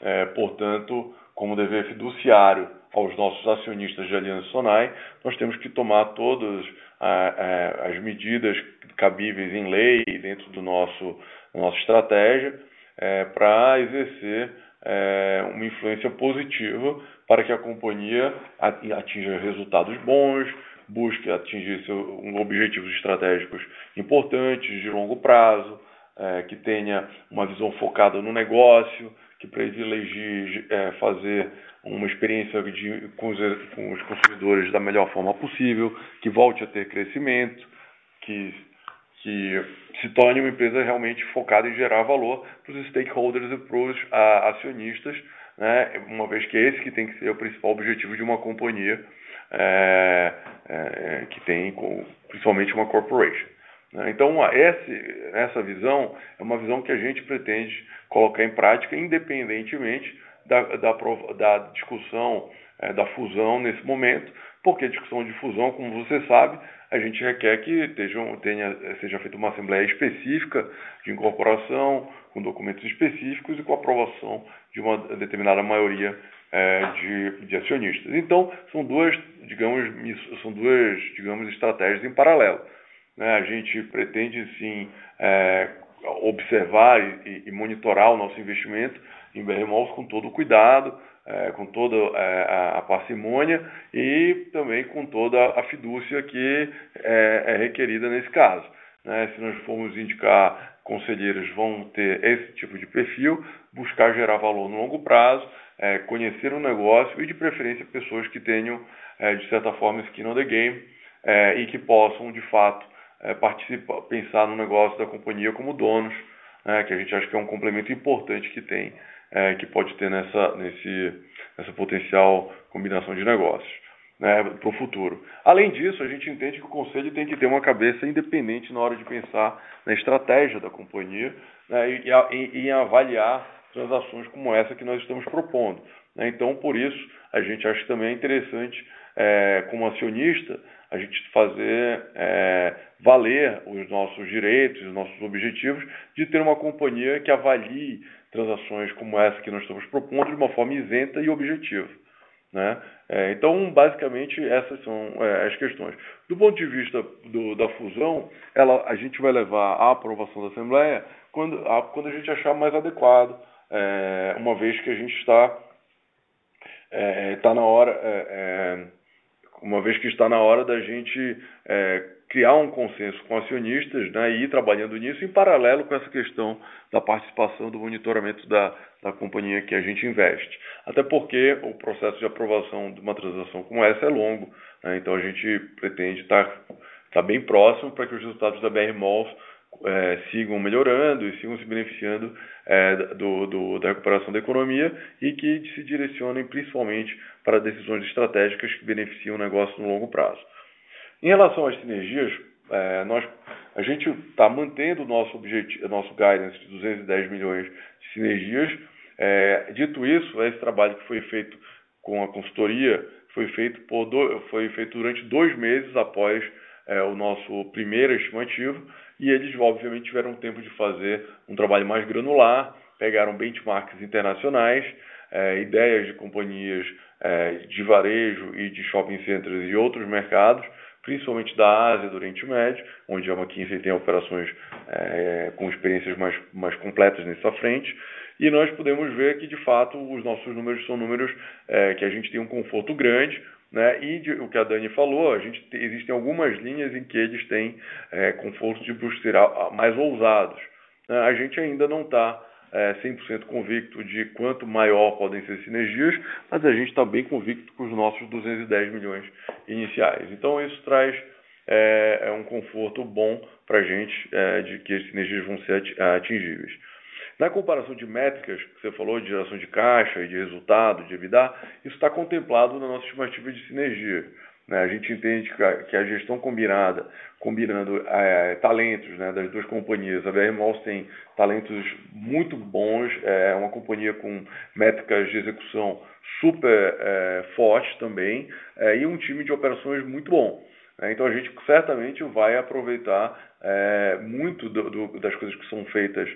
é, portanto, como dever fiduciário aos nossos acionistas de Aliança Sonai, nós temos que tomar todas as medidas cabíveis em lei dentro do nosso nossa estratégia é, para exercer é, uma influência positiva para que a companhia atinja resultados bons, busque atingir seu, objetivos estratégicos importantes de longo prazo, é, que tenha uma visão focada no negócio, que privilegie é, fazer uma experiência de, com, os, com, os, consumidores da melhor forma possível, que volte a ter crescimento, que, que se torne uma empresa realmente focada em gerar valor para os stakeholders e para os acionistas, né, uma vez que esse que tem que ser o principal objetivo de uma companhia é, é, que tem principalmente uma corporation. Né. Então, esse, essa visão é uma visão que a gente pretende colocar em prática independentemente da, da, da discussão é, da fusão nesse momento, porque a discussão de fusão, como você sabe, a gente requer que tenha, seja feita uma assembleia específica de incorporação, com documentos específicos e com aprovação de uma determinada maioria é, de, de, acionistas. Então, são duas, digamos, são duas, digamos, estratégias em paralelo. Né? A gente pretende sim é, observar e, e, monitorar o nosso investimento em BR Malls com todo o cuidado, é, com toda é, a, a, parcimônia e também com toda a fidúcia que é, é requerida nesse caso. Né? Se nós formos indicar conselheiros vão ter esse tipo de perfil, buscar gerar valor no longo prazo, é, conhecer o negócio e, de preferência, pessoas que tenham, é, de certa forma, skin on the game é, e que possam, de fato, é, participar, pensar no negócio da companhia como donos, né, que a gente acha que é um complemento importante que tem, é, que pode ter nessa, nesse, essa potencial combinação de negócios né, para o futuro. Além disso, a gente entende que o conselho tem que ter uma cabeça independente na hora de pensar na estratégia da companhia né, e, e, e avaliar transações como essa que nós estamos propondo. Né? Então, por isso, a gente acha também interessante, é, como acionista, a gente fazer é, valer os nossos direitos, os nossos objetivos de ter uma companhia que avalie transações como essa que nós estamos propondo de uma forma isenta e objetiva. Né? É, então, basicamente, essas são é, as questões. Do ponto de vista do, da fusão, ela, a gente vai levar à aprovação da Assembleia quando a, quando a gente achar mais adequado, é, uma vez que a gente está é, tá na hora, é, é, uma vez que está na hora da gente criar um consenso com acionistas né, e ir trabalhando nisso em paralelo com essa questão da participação do monitoramento da, da companhia que a gente investe. Até porque o processo de aprovação de uma transação como essa é longo, né, então a gente pretende estar, estar bem próximo para que os resultados da BR Malls é, sigam melhorando e sigam se beneficiando é, do, do, da recuperação da economia e que se direcionem principalmente para decisões estratégicas que beneficiam o negócio no longo prazo. Em relação às sinergias, é, nós, a gente está mantendo o nosso nosso guidance de 210 milhões de sinergias. É, dito isso, esse trabalho que foi feito com a consultoria foi feito, por do, foi feito durante dois meses após é, o nosso primeiro estimativo e eles, obviamente, tiveram tempo de fazer um trabalho mais granular, pegaram benchmarks internacionais, é, ideias de companhias é, de varejo e de shopping centers e outros mercados principalmente da Ásia, do Oriente Médio, onde a McKinsey tem operações é, com experiências mais, mais completas nessa frente, e nós podemos ver que, de fato, os nossos números são números é, que a gente tem um conforto grande, né? E de, o que a Dani falou, a gente existem algumas linhas em que eles têm é, conforto de buscar mais ousados. Né? A gente ainda não está é, 100% convicto de quanto maior podem ser sinergias, mas a gente está bem convicto com os nossos 210 milhões iniciais. Então, isso traz é, é um conforto bom para a gente é, de que as sinergias vão ser atingíveis. Na comparação de métricas que você falou, de geração de caixa e de resultado, de EBITDA, isso está contemplado na nossa estimativa de sinergia. Né? A gente entende que a, gestão combinada, combinando é, talentos né, das duas companhias, a BR Malls tem talentos muito bons, é uma companhia com métricas de execução super é, fortes também, é, e um time de operações muito bom. Né? Então a gente certamente vai aproveitar é, muito do, do, das coisas que são feitas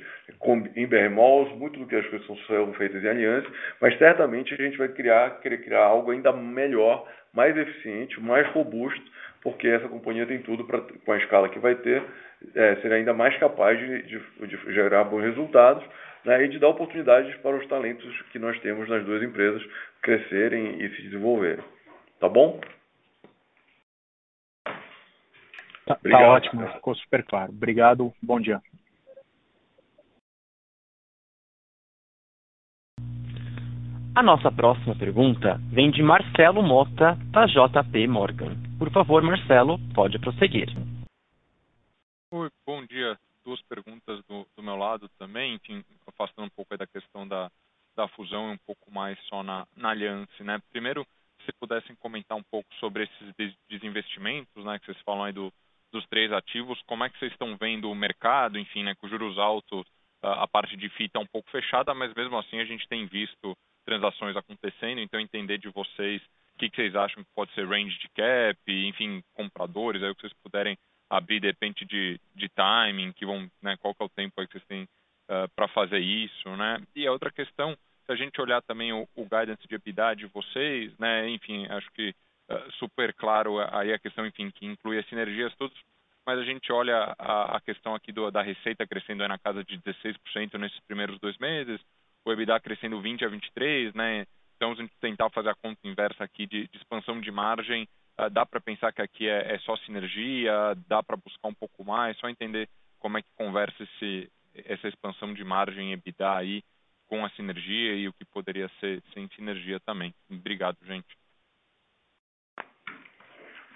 em BR Malls, muito do que as coisas são feitas em Aliança, mas certamente a gente vai criar, querer criar algo ainda melhor mais eficiente, mais robusto, porque essa companhia tem tudo para, com a escala que vai ter, é, ser ainda mais capaz de, de, de gerar bons resultados né, e de dar oportunidades para os talentos que nós temos nas duas empresas crescerem e se desenvolverem. Tá bom? Tá, tá ótimo, ficou super claro. Obrigado, bom dia. A nossa próxima pergunta vem de Marcelo Mota, da JP Morgan. Por favor, Marcelo, pode prosseguir. Oi, bom dia. Duas perguntas do, do meu lado também, enfim, afastando um pouco da questão da, da fusão e um pouco mais só na, na aliança. Né? Primeiro, se pudessem comentar um pouco sobre esses desinvestimentos, né, que vocês falam aí do, dos três ativos, como é que vocês estão vendo o mercado, enfim, né, com juros altos, a parte de FII está um pouco fechada, mas mesmo assim a gente tem visto transações acontecendo, então entender de vocês o que, que, vocês acham que pode ser range de cap, enfim, compradores, aí o que vocês puderem abrir de repente de, de timing, que vão, né, qual que é o tempo aí que vocês têm uh, ah, para fazer isso, né? E a outra questão, se a gente olhar também o, o guidance de EBITDA de vocês, né, enfim, acho que uh, super claro aí a questão, enfim, que inclui as sinergias todos, mas a gente olha a, a questão aqui do, da receita crescendo na casa de 16% nesses primeiros dois meses, o EBITDA crescendo 20 a 23, né? Então, se a gente tentar fazer a conta inversa aqui de, de expansão de margem, uh, dá para pensar que aqui é, é só sinergia, dá para buscar um pouco mais, só entender como é que conversa esse, essa expansão de margem EBITDA aí com a sinergia e o que poderia ser sem sinergia também. Obrigado, gente.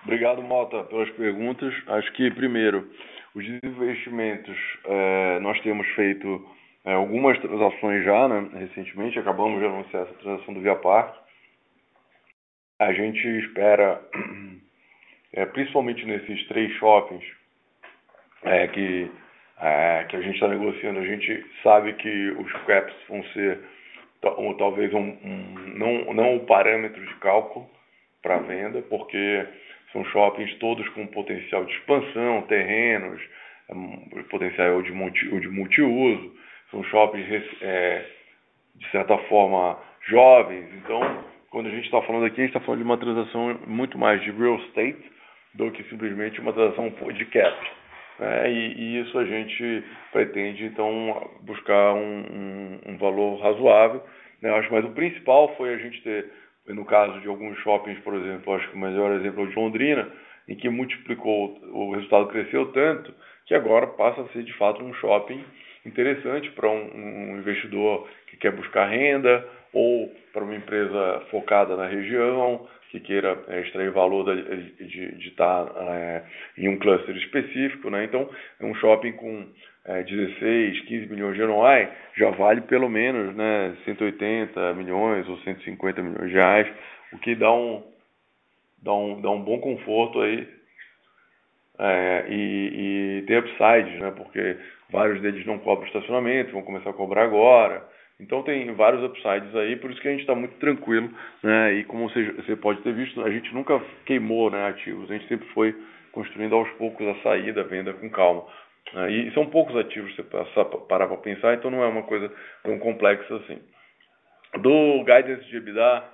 Obrigado, Mota, pelas perguntas. Acho que, primeiro, os investimentos, é, nós temos feito é, algumas transações já, né, recentemente, acabamos de anunciar essa transação do Via Parque, a gente espera, é, principalmente nesses três shoppings é, que, é, que a gente está negociando, a gente sabe que os caps vão ser ou, talvez um, um, não, não o parâmetro de cálculo para venda, porque são shoppings todos com potencial de expansão, terrenos, é, potencial de, multi, de multiuso, são shoppings é, de certa forma jovens. Então, quando a gente está falando aqui, a gente está falando de uma transação muito mais de real estate do que simplesmente uma transação de cap. É, e, e, isso a gente pretende, então, buscar um, um, um valor razoável. Né? Acho, mas o principal foi a gente ter, no caso de alguns shoppings, por exemplo, acho que o melhor exemplo é o de Londrina, em que multiplicou, o resultado cresceu tanto, que agora passa a ser de fato um shopping interessante para um, um investidor que quer buscar renda ou para uma empresa focada na região, que queira é, extrair valor de, estar é, em um cluster específico. Né? Então, um shopping com é, 16, 15 milhões de NOI, já vale pelo menos né, 180 milhões ou 150 milhões de reais, o que dá um, dá um, dá um bom conforto aí é, e, e tem upsides, né? porque vários deles não cobram estacionamento, vão começar a cobrar agora. Então tem vários upsides aí, por isso que a gente está muito tranquilo, né? E como você, você pode ter visto, a gente nunca queimou né, ativos, a gente sempre foi construindo aos poucos a saída, a venda com calma. Né? E são poucos ativos você parar para pensar, então não é uma coisa tão complexa assim. Do guidance de EBITDA,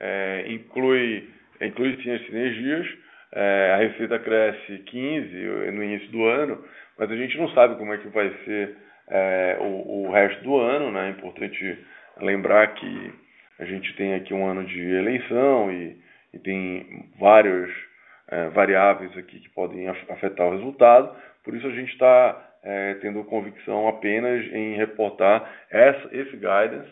é, inclui, inclui sim as sinergias, é, a receita cresce 15% no início do ano, mas a gente não sabe como é que vai ser é, o, o, resto do ano, né? É importante lembrar que a gente tem aqui um ano de eleição e, e tem vários é, variáveis aqui que podem afetar o resultado, por isso a gente está é, tendo convicção apenas em reportar essa, esse guidance,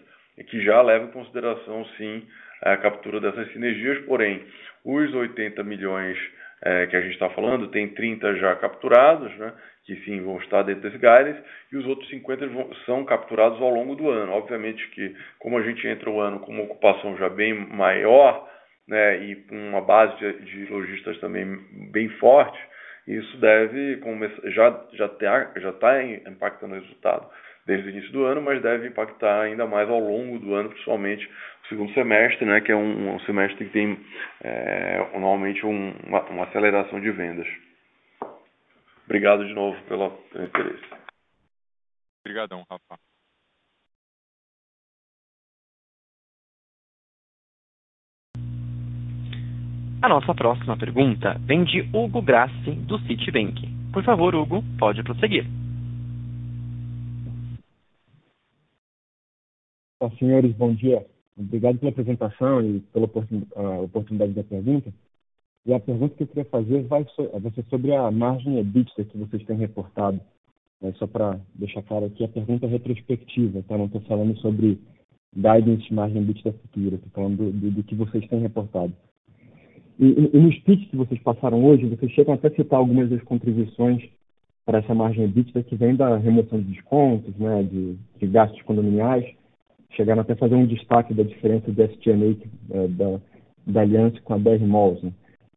que já leva em consideração, sim, a captura dessas sinergias, porém, os 80 milhões é, que a gente está falando, tem 30 já capturados, né, que sim vão estar dentro desse guidance, e os outros 50 vão, são capturados ao longo do ano. Obviamente que, como a gente entra o ano com uma ocupação já bem maior, né, e com uma base de, de lojistas também bem forte, isso deve começar, já já está já tá impactando o resultado desde o início do ano, mas deve impactar ainda mais ao longo do ano, principalmente o segundo semestre, né, que é um, um semestre que tem é, normalmente um, uma, uma, aceleração de vendas. Obrigado de novo pelo, pelo interesse. Obrigadão, Rafa. A nossa próxima pergunta vem de Hugo Grassi, do Citibank. Por favor, Hugo, pode prosseguir. Olá, senhores, bom dia. Obrigado pela apresentação e pela oportunidade da pergunta. E a pergunta que eu queria fazer vai, ser sobre a margem EBITDA que vocês têm reportado. É, só para deixar claro aqui, a pergunta é retrospectiva, tá? Não estou falando sobre guidance margem EBITDA futura, estou falando do, do, do, que vocês têm reportado. E, e, nos pitches que vocês passaram hoje, vocês chegam até a citar algumas das contribuições para essa margem EBITDA que vem da remoção de descontos, né, de, de gastos condominiais, chegaram até a fazer um destaque da diferença do SG&A é, da, da aliança com a BR Malls. Né?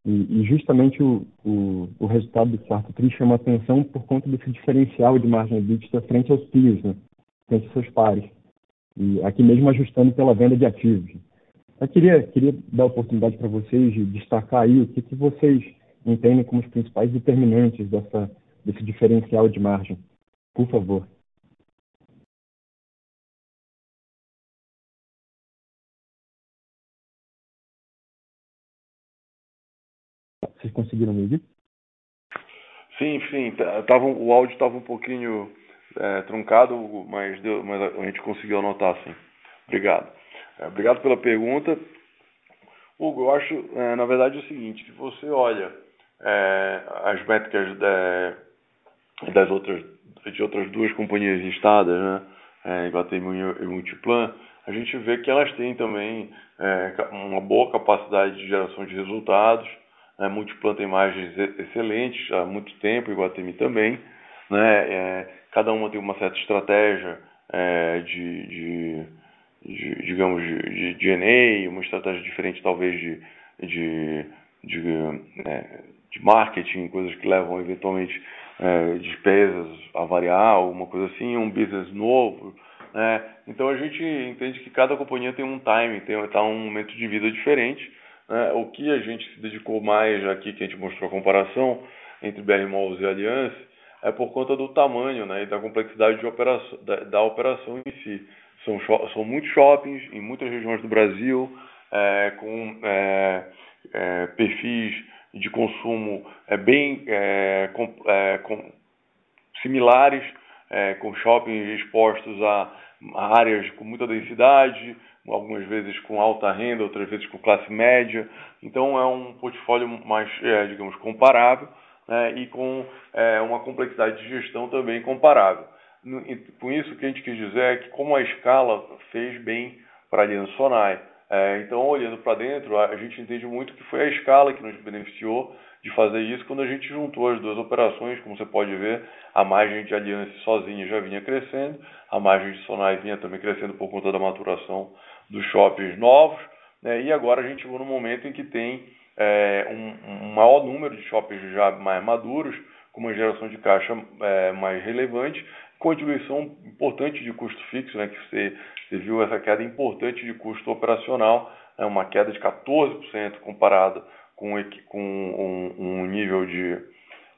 E, e, justamente o, o, o, resultado do quarto TRI chama atenção por conta desse diferencial de margem EBITDA frente aos peers, né? frente aos seus pares. E aqui mesmo ajustando pela venda de ativos. Eu queria, queria dar a oportunidade para vocês de destacar aí o que, que vocês entendem como os principais determinantes dessa, desse diferencial de margem. Por favor. Vocês conseguiram me ouvir? Sim, sim. Tava, o áudio estava um pouquinho é, truncado, mas, deu, mas a gente conseguiu anotar sim. Obrigado. É, obrigado pela pergunta. Hugo, eu acho, é, na verdade, é o seguinte, se você olha é, as métricas de, das outras, de outras duas companhias listadas, né, é, Iguatemi e Multiplan, a gente vê que elas têm também é, uma boa capacidade de geração de resultados, é, Multiplan tem imagens excelentes há muito tempo, Iguatemi também. Né? É, cada uma tem uma certa estratégia é, de, de, de, digamos, de, de DNA, uma estratégia diferente talvez de, de, de, é, de marketing, coisas que levam eventualmente é, despesas a variar, alguma coisa assim, um business novo. Né? Então a gente entende que cada companhia tem um time, tem tá um momento de vida diferente. Né? O que a gente se dedicou mais aqui, que a gente mostrou a comparação entre BR Malls e Allianz, é por conta do tamanho né, e da complexidade de operação, da, da operação em si. São, são muitos shoppings em muitas regiões do Brasil, é, com é, é, perfis de consumo é, bem é, com, é, com, similares, é, com shoppings expostos a áreas com muita densidade, algumas vezes com alta renda, outras vezes com classe média. Então é um portfólio mais, digamos, comparável né, e com é, uma complexidade de gestão também comparável. Com isso, o que a gente quis dizer é que como a escala fez bem para a Aliança Sonai. É, então, olhando para dentro, a gente entende muito que foi a escala que nos beneficiou de fazer isso quando a gente juntou as duas operações. Como você pode ver, a margem de Aliança sozinha já vinha crescendo, a margem de Sonai vinha também crescendo por conta da maturação dos shoppings novos, né, e agora a gente chegou no momento em que tem é, um, um, maior número de shoppings já mais maduros, com uma geração de caixa é, mais relevante, com a diluição importante de custo fixo, né, que você, você viu essa queda importante de custo operacional, é uma queda de 14% comparada com, com um, um, nível de,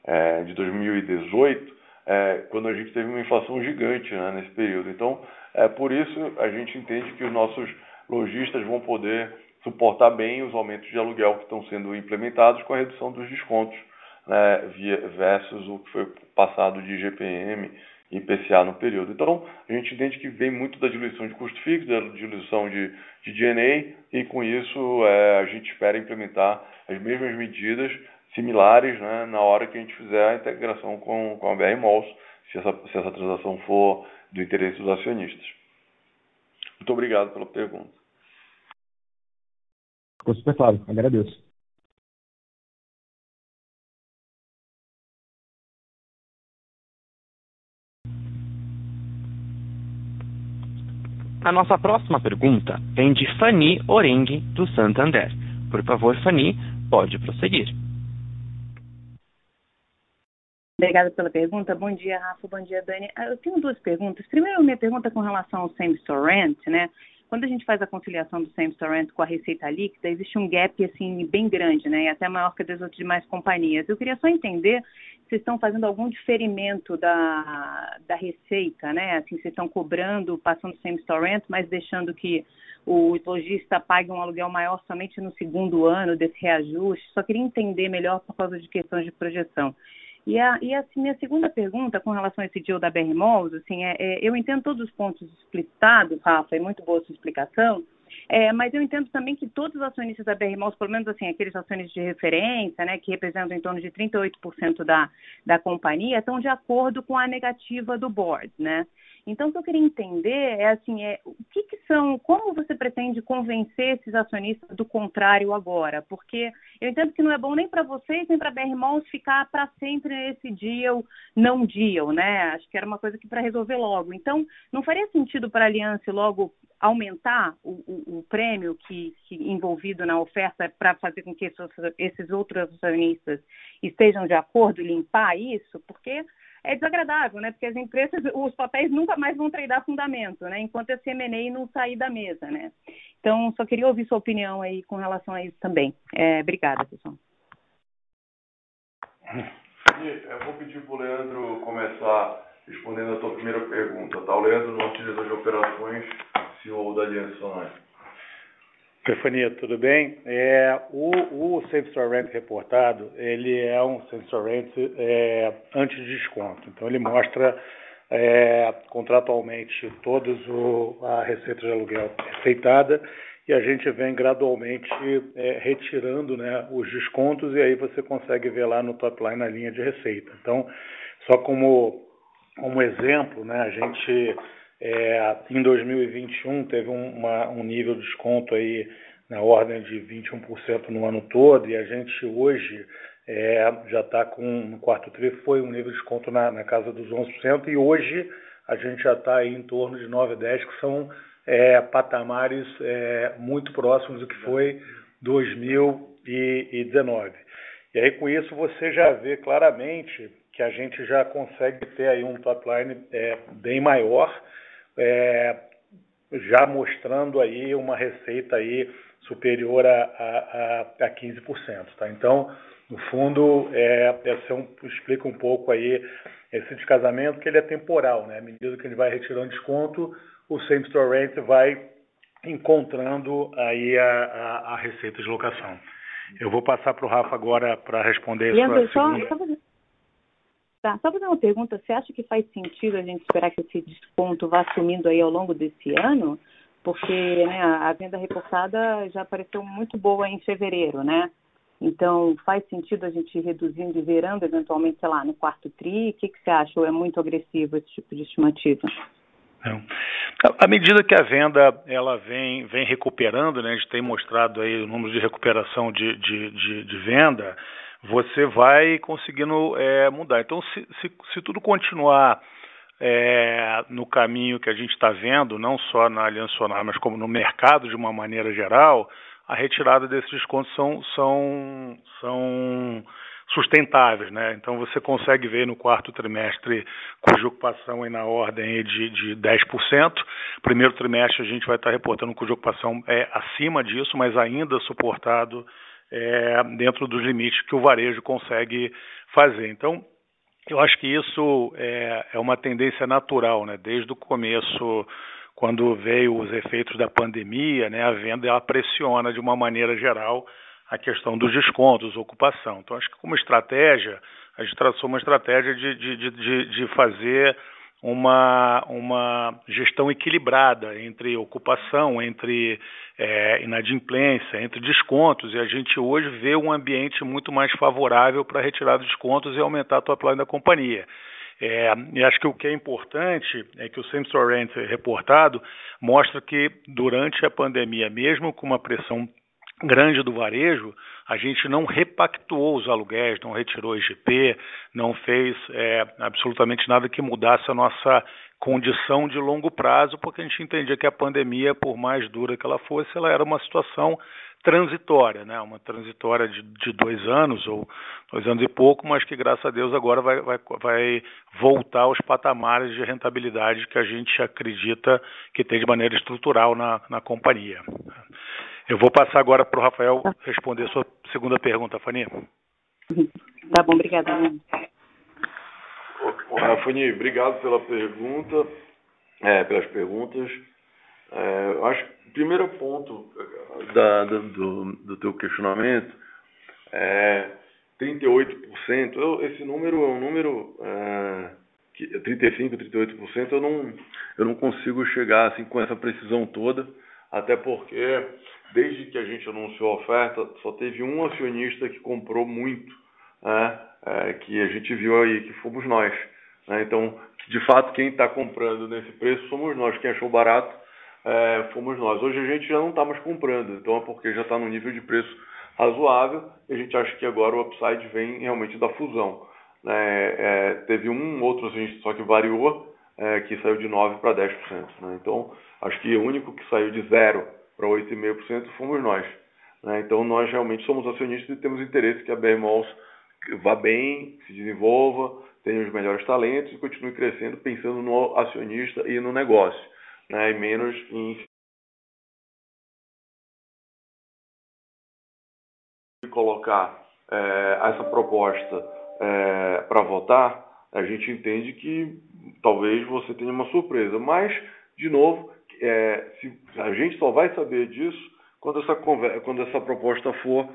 é, de 2018, é, quando a gente teve uma inflação gigante né, nesse período. Então, é, por isso, a gente entende que os nossos lojistas vão poder suportar bem os aumentos de aluguel que estão sendo implementados com a redução dos descontos, né, via, versus o que foi passado de IGPM e IPCA no período. Então, a gente entende que vem muito da diluição de custo fixo, da diluição de, de DNA, e com isso é, a gente espera implementar as mesmas medidas similares né, na hora que a gente fizer a integração com, com a BR Malls, se essa, se essa transação for do interesse dos acionistas. Muito obrigado pela pergunta. Ficou super claro. Agradeço. A nossa próxima pergunta vem de Fanny Orengue, do Santander. Por favor, Fanny, pode prosseguir. Obrigada pela pergunta. Bom dia, Rafa. Bom dia, Dani. Ah, eu tenho duas perguntas. Primeiro, minha pergunta com relação ao same store rent, né? quando a gente faz a conciliação do same store rent com a receita líquida, existe um gap assim bem grande, né? E até maior que das outras demais companhias. Eu queria só entender se estão fazendo algum diferimento da, da receita, né? Assim, se estão cobrando, passando same store rent, mas deixando que o lojista pague um aluguel maior somente no segundo ano desse reajuste. Só queria entender melhor por causa de questões de projeção. E a, e a minha segunda pergunta com relação a esse deal da BR Malls, assim, é, é, eu entendo todos os pontos explicados, Rafa, é muito boa a sua explicação, é, mas eu entendo também que todos os acionistas da BR Malls, pelo menos assim, aqueles acionistas de referência, né, que representam em torno de 38% da, da companhia, estão de acordo com a negativa do board, né? Então, o que eu queria entender é assim, é, o que, que, são, como você pretende convencer esses acionistas do contrário agora? Porque eu entendo que não é bom nem para vocês, nem para a BR Malls ficar para sempre nesse deal, não deal, né? Acho que era uma coisa que para resolver logo. Então, não faria sentido para a Aliança logo aumentar o, o, o prêmio que, que, envolvido na oferta para fazer com que esses, esses outros acionistas estejam de acordo e limpar isso? Porque é desagradável, né? Porque as empresas, os papéis nunca mais vão treinar fundamento, né? Enquanto esse M&A não sair da mesa, né? Então, só queria ouvir sua opinião aí com relação a isso também. É, obrigada, pessoal. Eu vou pedir para o Leandro começar respondendo a tua primeira pergunta, tá? O Leandro, nosso de operações, CEO da Aliança Sonai. Stefania, tudo bem? É, o, o Store Rent reportado, ele é um Safe Store Rent é, antes de desconto. Então, ele mostra é, contratualmente toda a receita de aluguel aceitada e a gente vem gradualmente é, retirando né, os descontos e aí você consegue ver lá no top line a linha de receita. Então, só como, como exemplo, né, a gente é, em 2021 teve uma, um nível de desconto aí na ordem de 21% no ano todo e a gente hoje é, já está com, no quarto tri, foi um nível de desconto na, na casa dos 11% e hoje a gente já está em torno de 9, 10, que são é, patamares é, muito próximos do que foi 2000 2019. E aí, com isso, você já vê claramente que a gente já consegue ter aí um top line é, bem maior, é, já mostrando aí uma receita aí superior a, a, a 15%. Tá? Então, no fundo, é, esse é um, explica um pouco aí esse descasamento, que ele é temporal. Né? À medida que ele vai retirando desconto, o same store rent vai encontrando aí a, a, a receita de locação. Eu vou passar para o Rafa agora para responder Leandro, sua segunda... Só, só, tá, só fazer uma pergunta. Você acha que faz sentido a gente esperar que esse desconto vá sumindo aí ao longo desse ano? Porque né, a venda reportada já apareceu muito boa em fevereiro, né? Então, faz sentido a gente ir reduzindo e verando, eventualmente, sei lá, no quarto tri? O que, que você acha? Ou é muito agressivo esse tipo de estimativa? Não. À medida que a venda ela vem, vem recuperando, né, a gente tem mostrado aí o número de recuperação de, de, de, de venda, você vai conseguindo é, mudar. Então, se, se, se tudo continuar é, no caminho que a gente está vendo, não só na Aliança Sonar, mas como no mercado de uma maneira geral, a retirada desses descontos são, são, são sustentáveis. Né? Então você consegue ver no quarto trimestre cuja ocupação é na ordem de, de 10%. Primeiro trimestre a gente vai estar reportando cuja ocupação é acima disso, mas ainda suportado é, dentro dos limites que o varejo consegue fazer. Então, eu acho que isso é, é uma tendência natural, né? desde o começo quando veio os efeitos da pandemia, né, a venda ela pressiona de uma maneira geral a questão dos descontos, ocupação. Então, acho que como estratégia, a gente traçou uma estratégia de, de, de, de fazer uma, uma gestão equilibrada entre ocupação, entre é, inadimplência, entre descontos, e a gente hoje vê um ambiente muito mais favorável para retirar descontos e aumentar a top line da companhia. É, e acho que o que é importante é que o Same Store Rent reportado mostra que durante a pandemia, mesmo com uma pressão grande do varejo, a gente não repactuou os aluguéis, não retirou IGP, não fez é, absolutamente nada que mudasse a nossa condição de longo prazo, porque a gente entendia que a pandemia, por mais dura que ela fosse, ela era uma situação transitória, né? uma transitória de, de, dois anos ou dois anos e pouco, mas que graças a Deus agora vai, vai, vai voltar aos patamares de rentabilidade que a gente acredita que tem de maneira estrutural na, na companhia. Eu vou passar agora para o Rafael responder sua segunda pergunta, Fani. Tá bom, obrigada. Fani, obrigado pela pergunta, é, pelas perguntas. É, acho que o primeiro ponto da, do, do teu questionamento é 38%. Eu, esse número é um número é, que 35, 38%. Eu não, eu não consigo chegar assim com essa precisão toda, até porque desde que a gente anunciou a oferta, só teve um acionista que comprou muito, né, é, que a gente viu aí, que fomos nós. Né? Então, de fato, quem está comprando nesse preço somos nós. Quem achou barato é, fomos nós. Hoje a gente já não está mais comprando, então é porque já está no nível de preço razoável e a gente acha que agora o upside vem realmente da fusão. Né? É, teve um outro acionista só que variou, é, que saiu de 9% para 10%. Né? Então, acho que o único que saiu de 0% para 8,5% fomos nós. Né? Então, nós realmente somos acionistas e temos interesse que a Malls vá bem, se desenvolva, tenha os melhores talentos e continue crescendo pensando no acionista e no negócio, né? e menos em colocar é, essa proposta é, para votar, a gente entende que talvez você tenha uma surpresa. Mas, de novo, é, se, a gente só vai saber disso quando essa, quando essa proposta for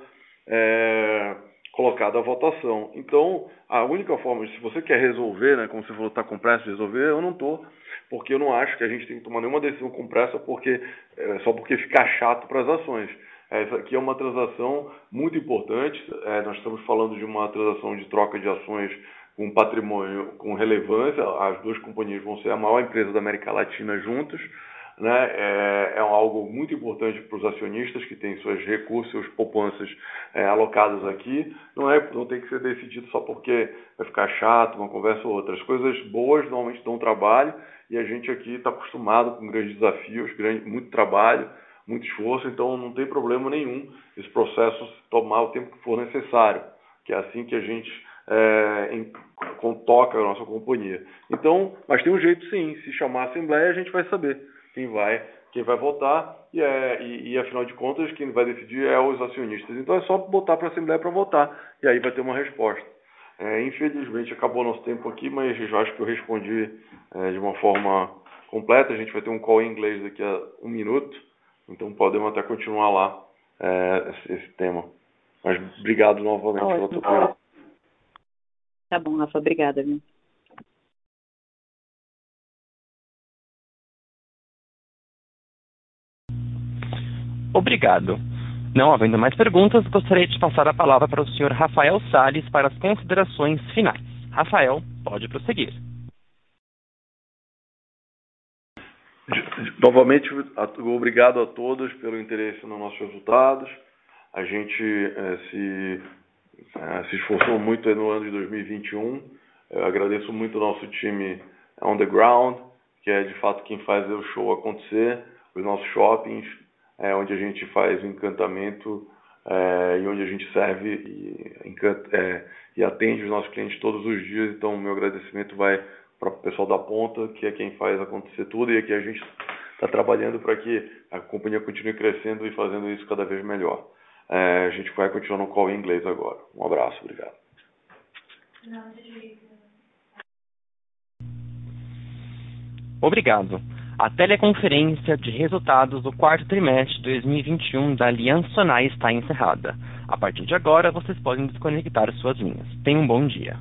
é, colocada à votação. Então, a única forma, se você quer resolver, né, como você falou, está com pressa de resolver, eu não estou, porque eu não acho que a gente tem que tomar nenhuma decisão com pressa porque, é, só porque ficar chato para as ações. Essa aqui é uma transação muito importante. É, nós estamos falando de uma transação de troca de ações com patrimônio com relevância. As duas companhias vão ser a maior empresa da América Latina juntas né, é, é algo muito importante para os acionistas que têm seus recursos, suas poupanças é, aqui. Não, é, não tem que ser decidido só porque vai ficar chato, uma conversa ou outra. As coisas boas normalmente dão trabalho e a gente aqui está acostumado com grandes desafios, grande, muito trabalho, muito esforço, então não tem problema nenhum esse processo tomar o tempo que for necessário, que é assim que a gente é, em, toca a nossa companhia. Então, mas tem um jeito sim, se chamar a Assembleia a gente vai saber quem vai quem vai votar e, é, e, e, afinal de contas quem vai decidir é os acionistas. Então é só botar para a Assembleia para votar e aí vai ter uma resposta. É, infelizmente acabou nosso tempo aqui, mas eu acho que eu respondi é, de uma forma completa. A gente vai ter um call em inglês daqui a um minuto, então podemos até continuar lá é, esse, esse, tema. Mas obrigado novamente pela tua pergunta. Tá bom, Rafa, obrigada. Viu? Obrigado. Não havendo mais perguntas, gostaria de passar a palavra para o senhor Rafael Sales para as considerações finais. Rafael, pode prosseguir. Novamente, obrigado a todos pelo interesse nos nossos resultados. A gente eh, se, se esforçou muito no ano de 2021. Eu agradeço muito ao nosso time on the ground, que é de fato quem faz o show acontecer, os nossos shoppings, é, onde a gente faz o encantamento é, e onde a gente serve e, encanta, é, e atende os nossos clientes todos os dias. Então, meu agradecimento vai para o pessoal da ponta, que é quem faz acontecer tudo e aqui a gente está trabalhando para que a companhia continue crescendo e fazendo isso cada vez melhor. É, a gente vai continuar no call em inglês agora. Um abraço, obrigado. Obrigado. A teleconferência de resultados do quarto trimestre de 2021 da Aliança Sonai está encerrada. A partir de agora, vocês podem desconectar suas linhas. Tenham um bom dia.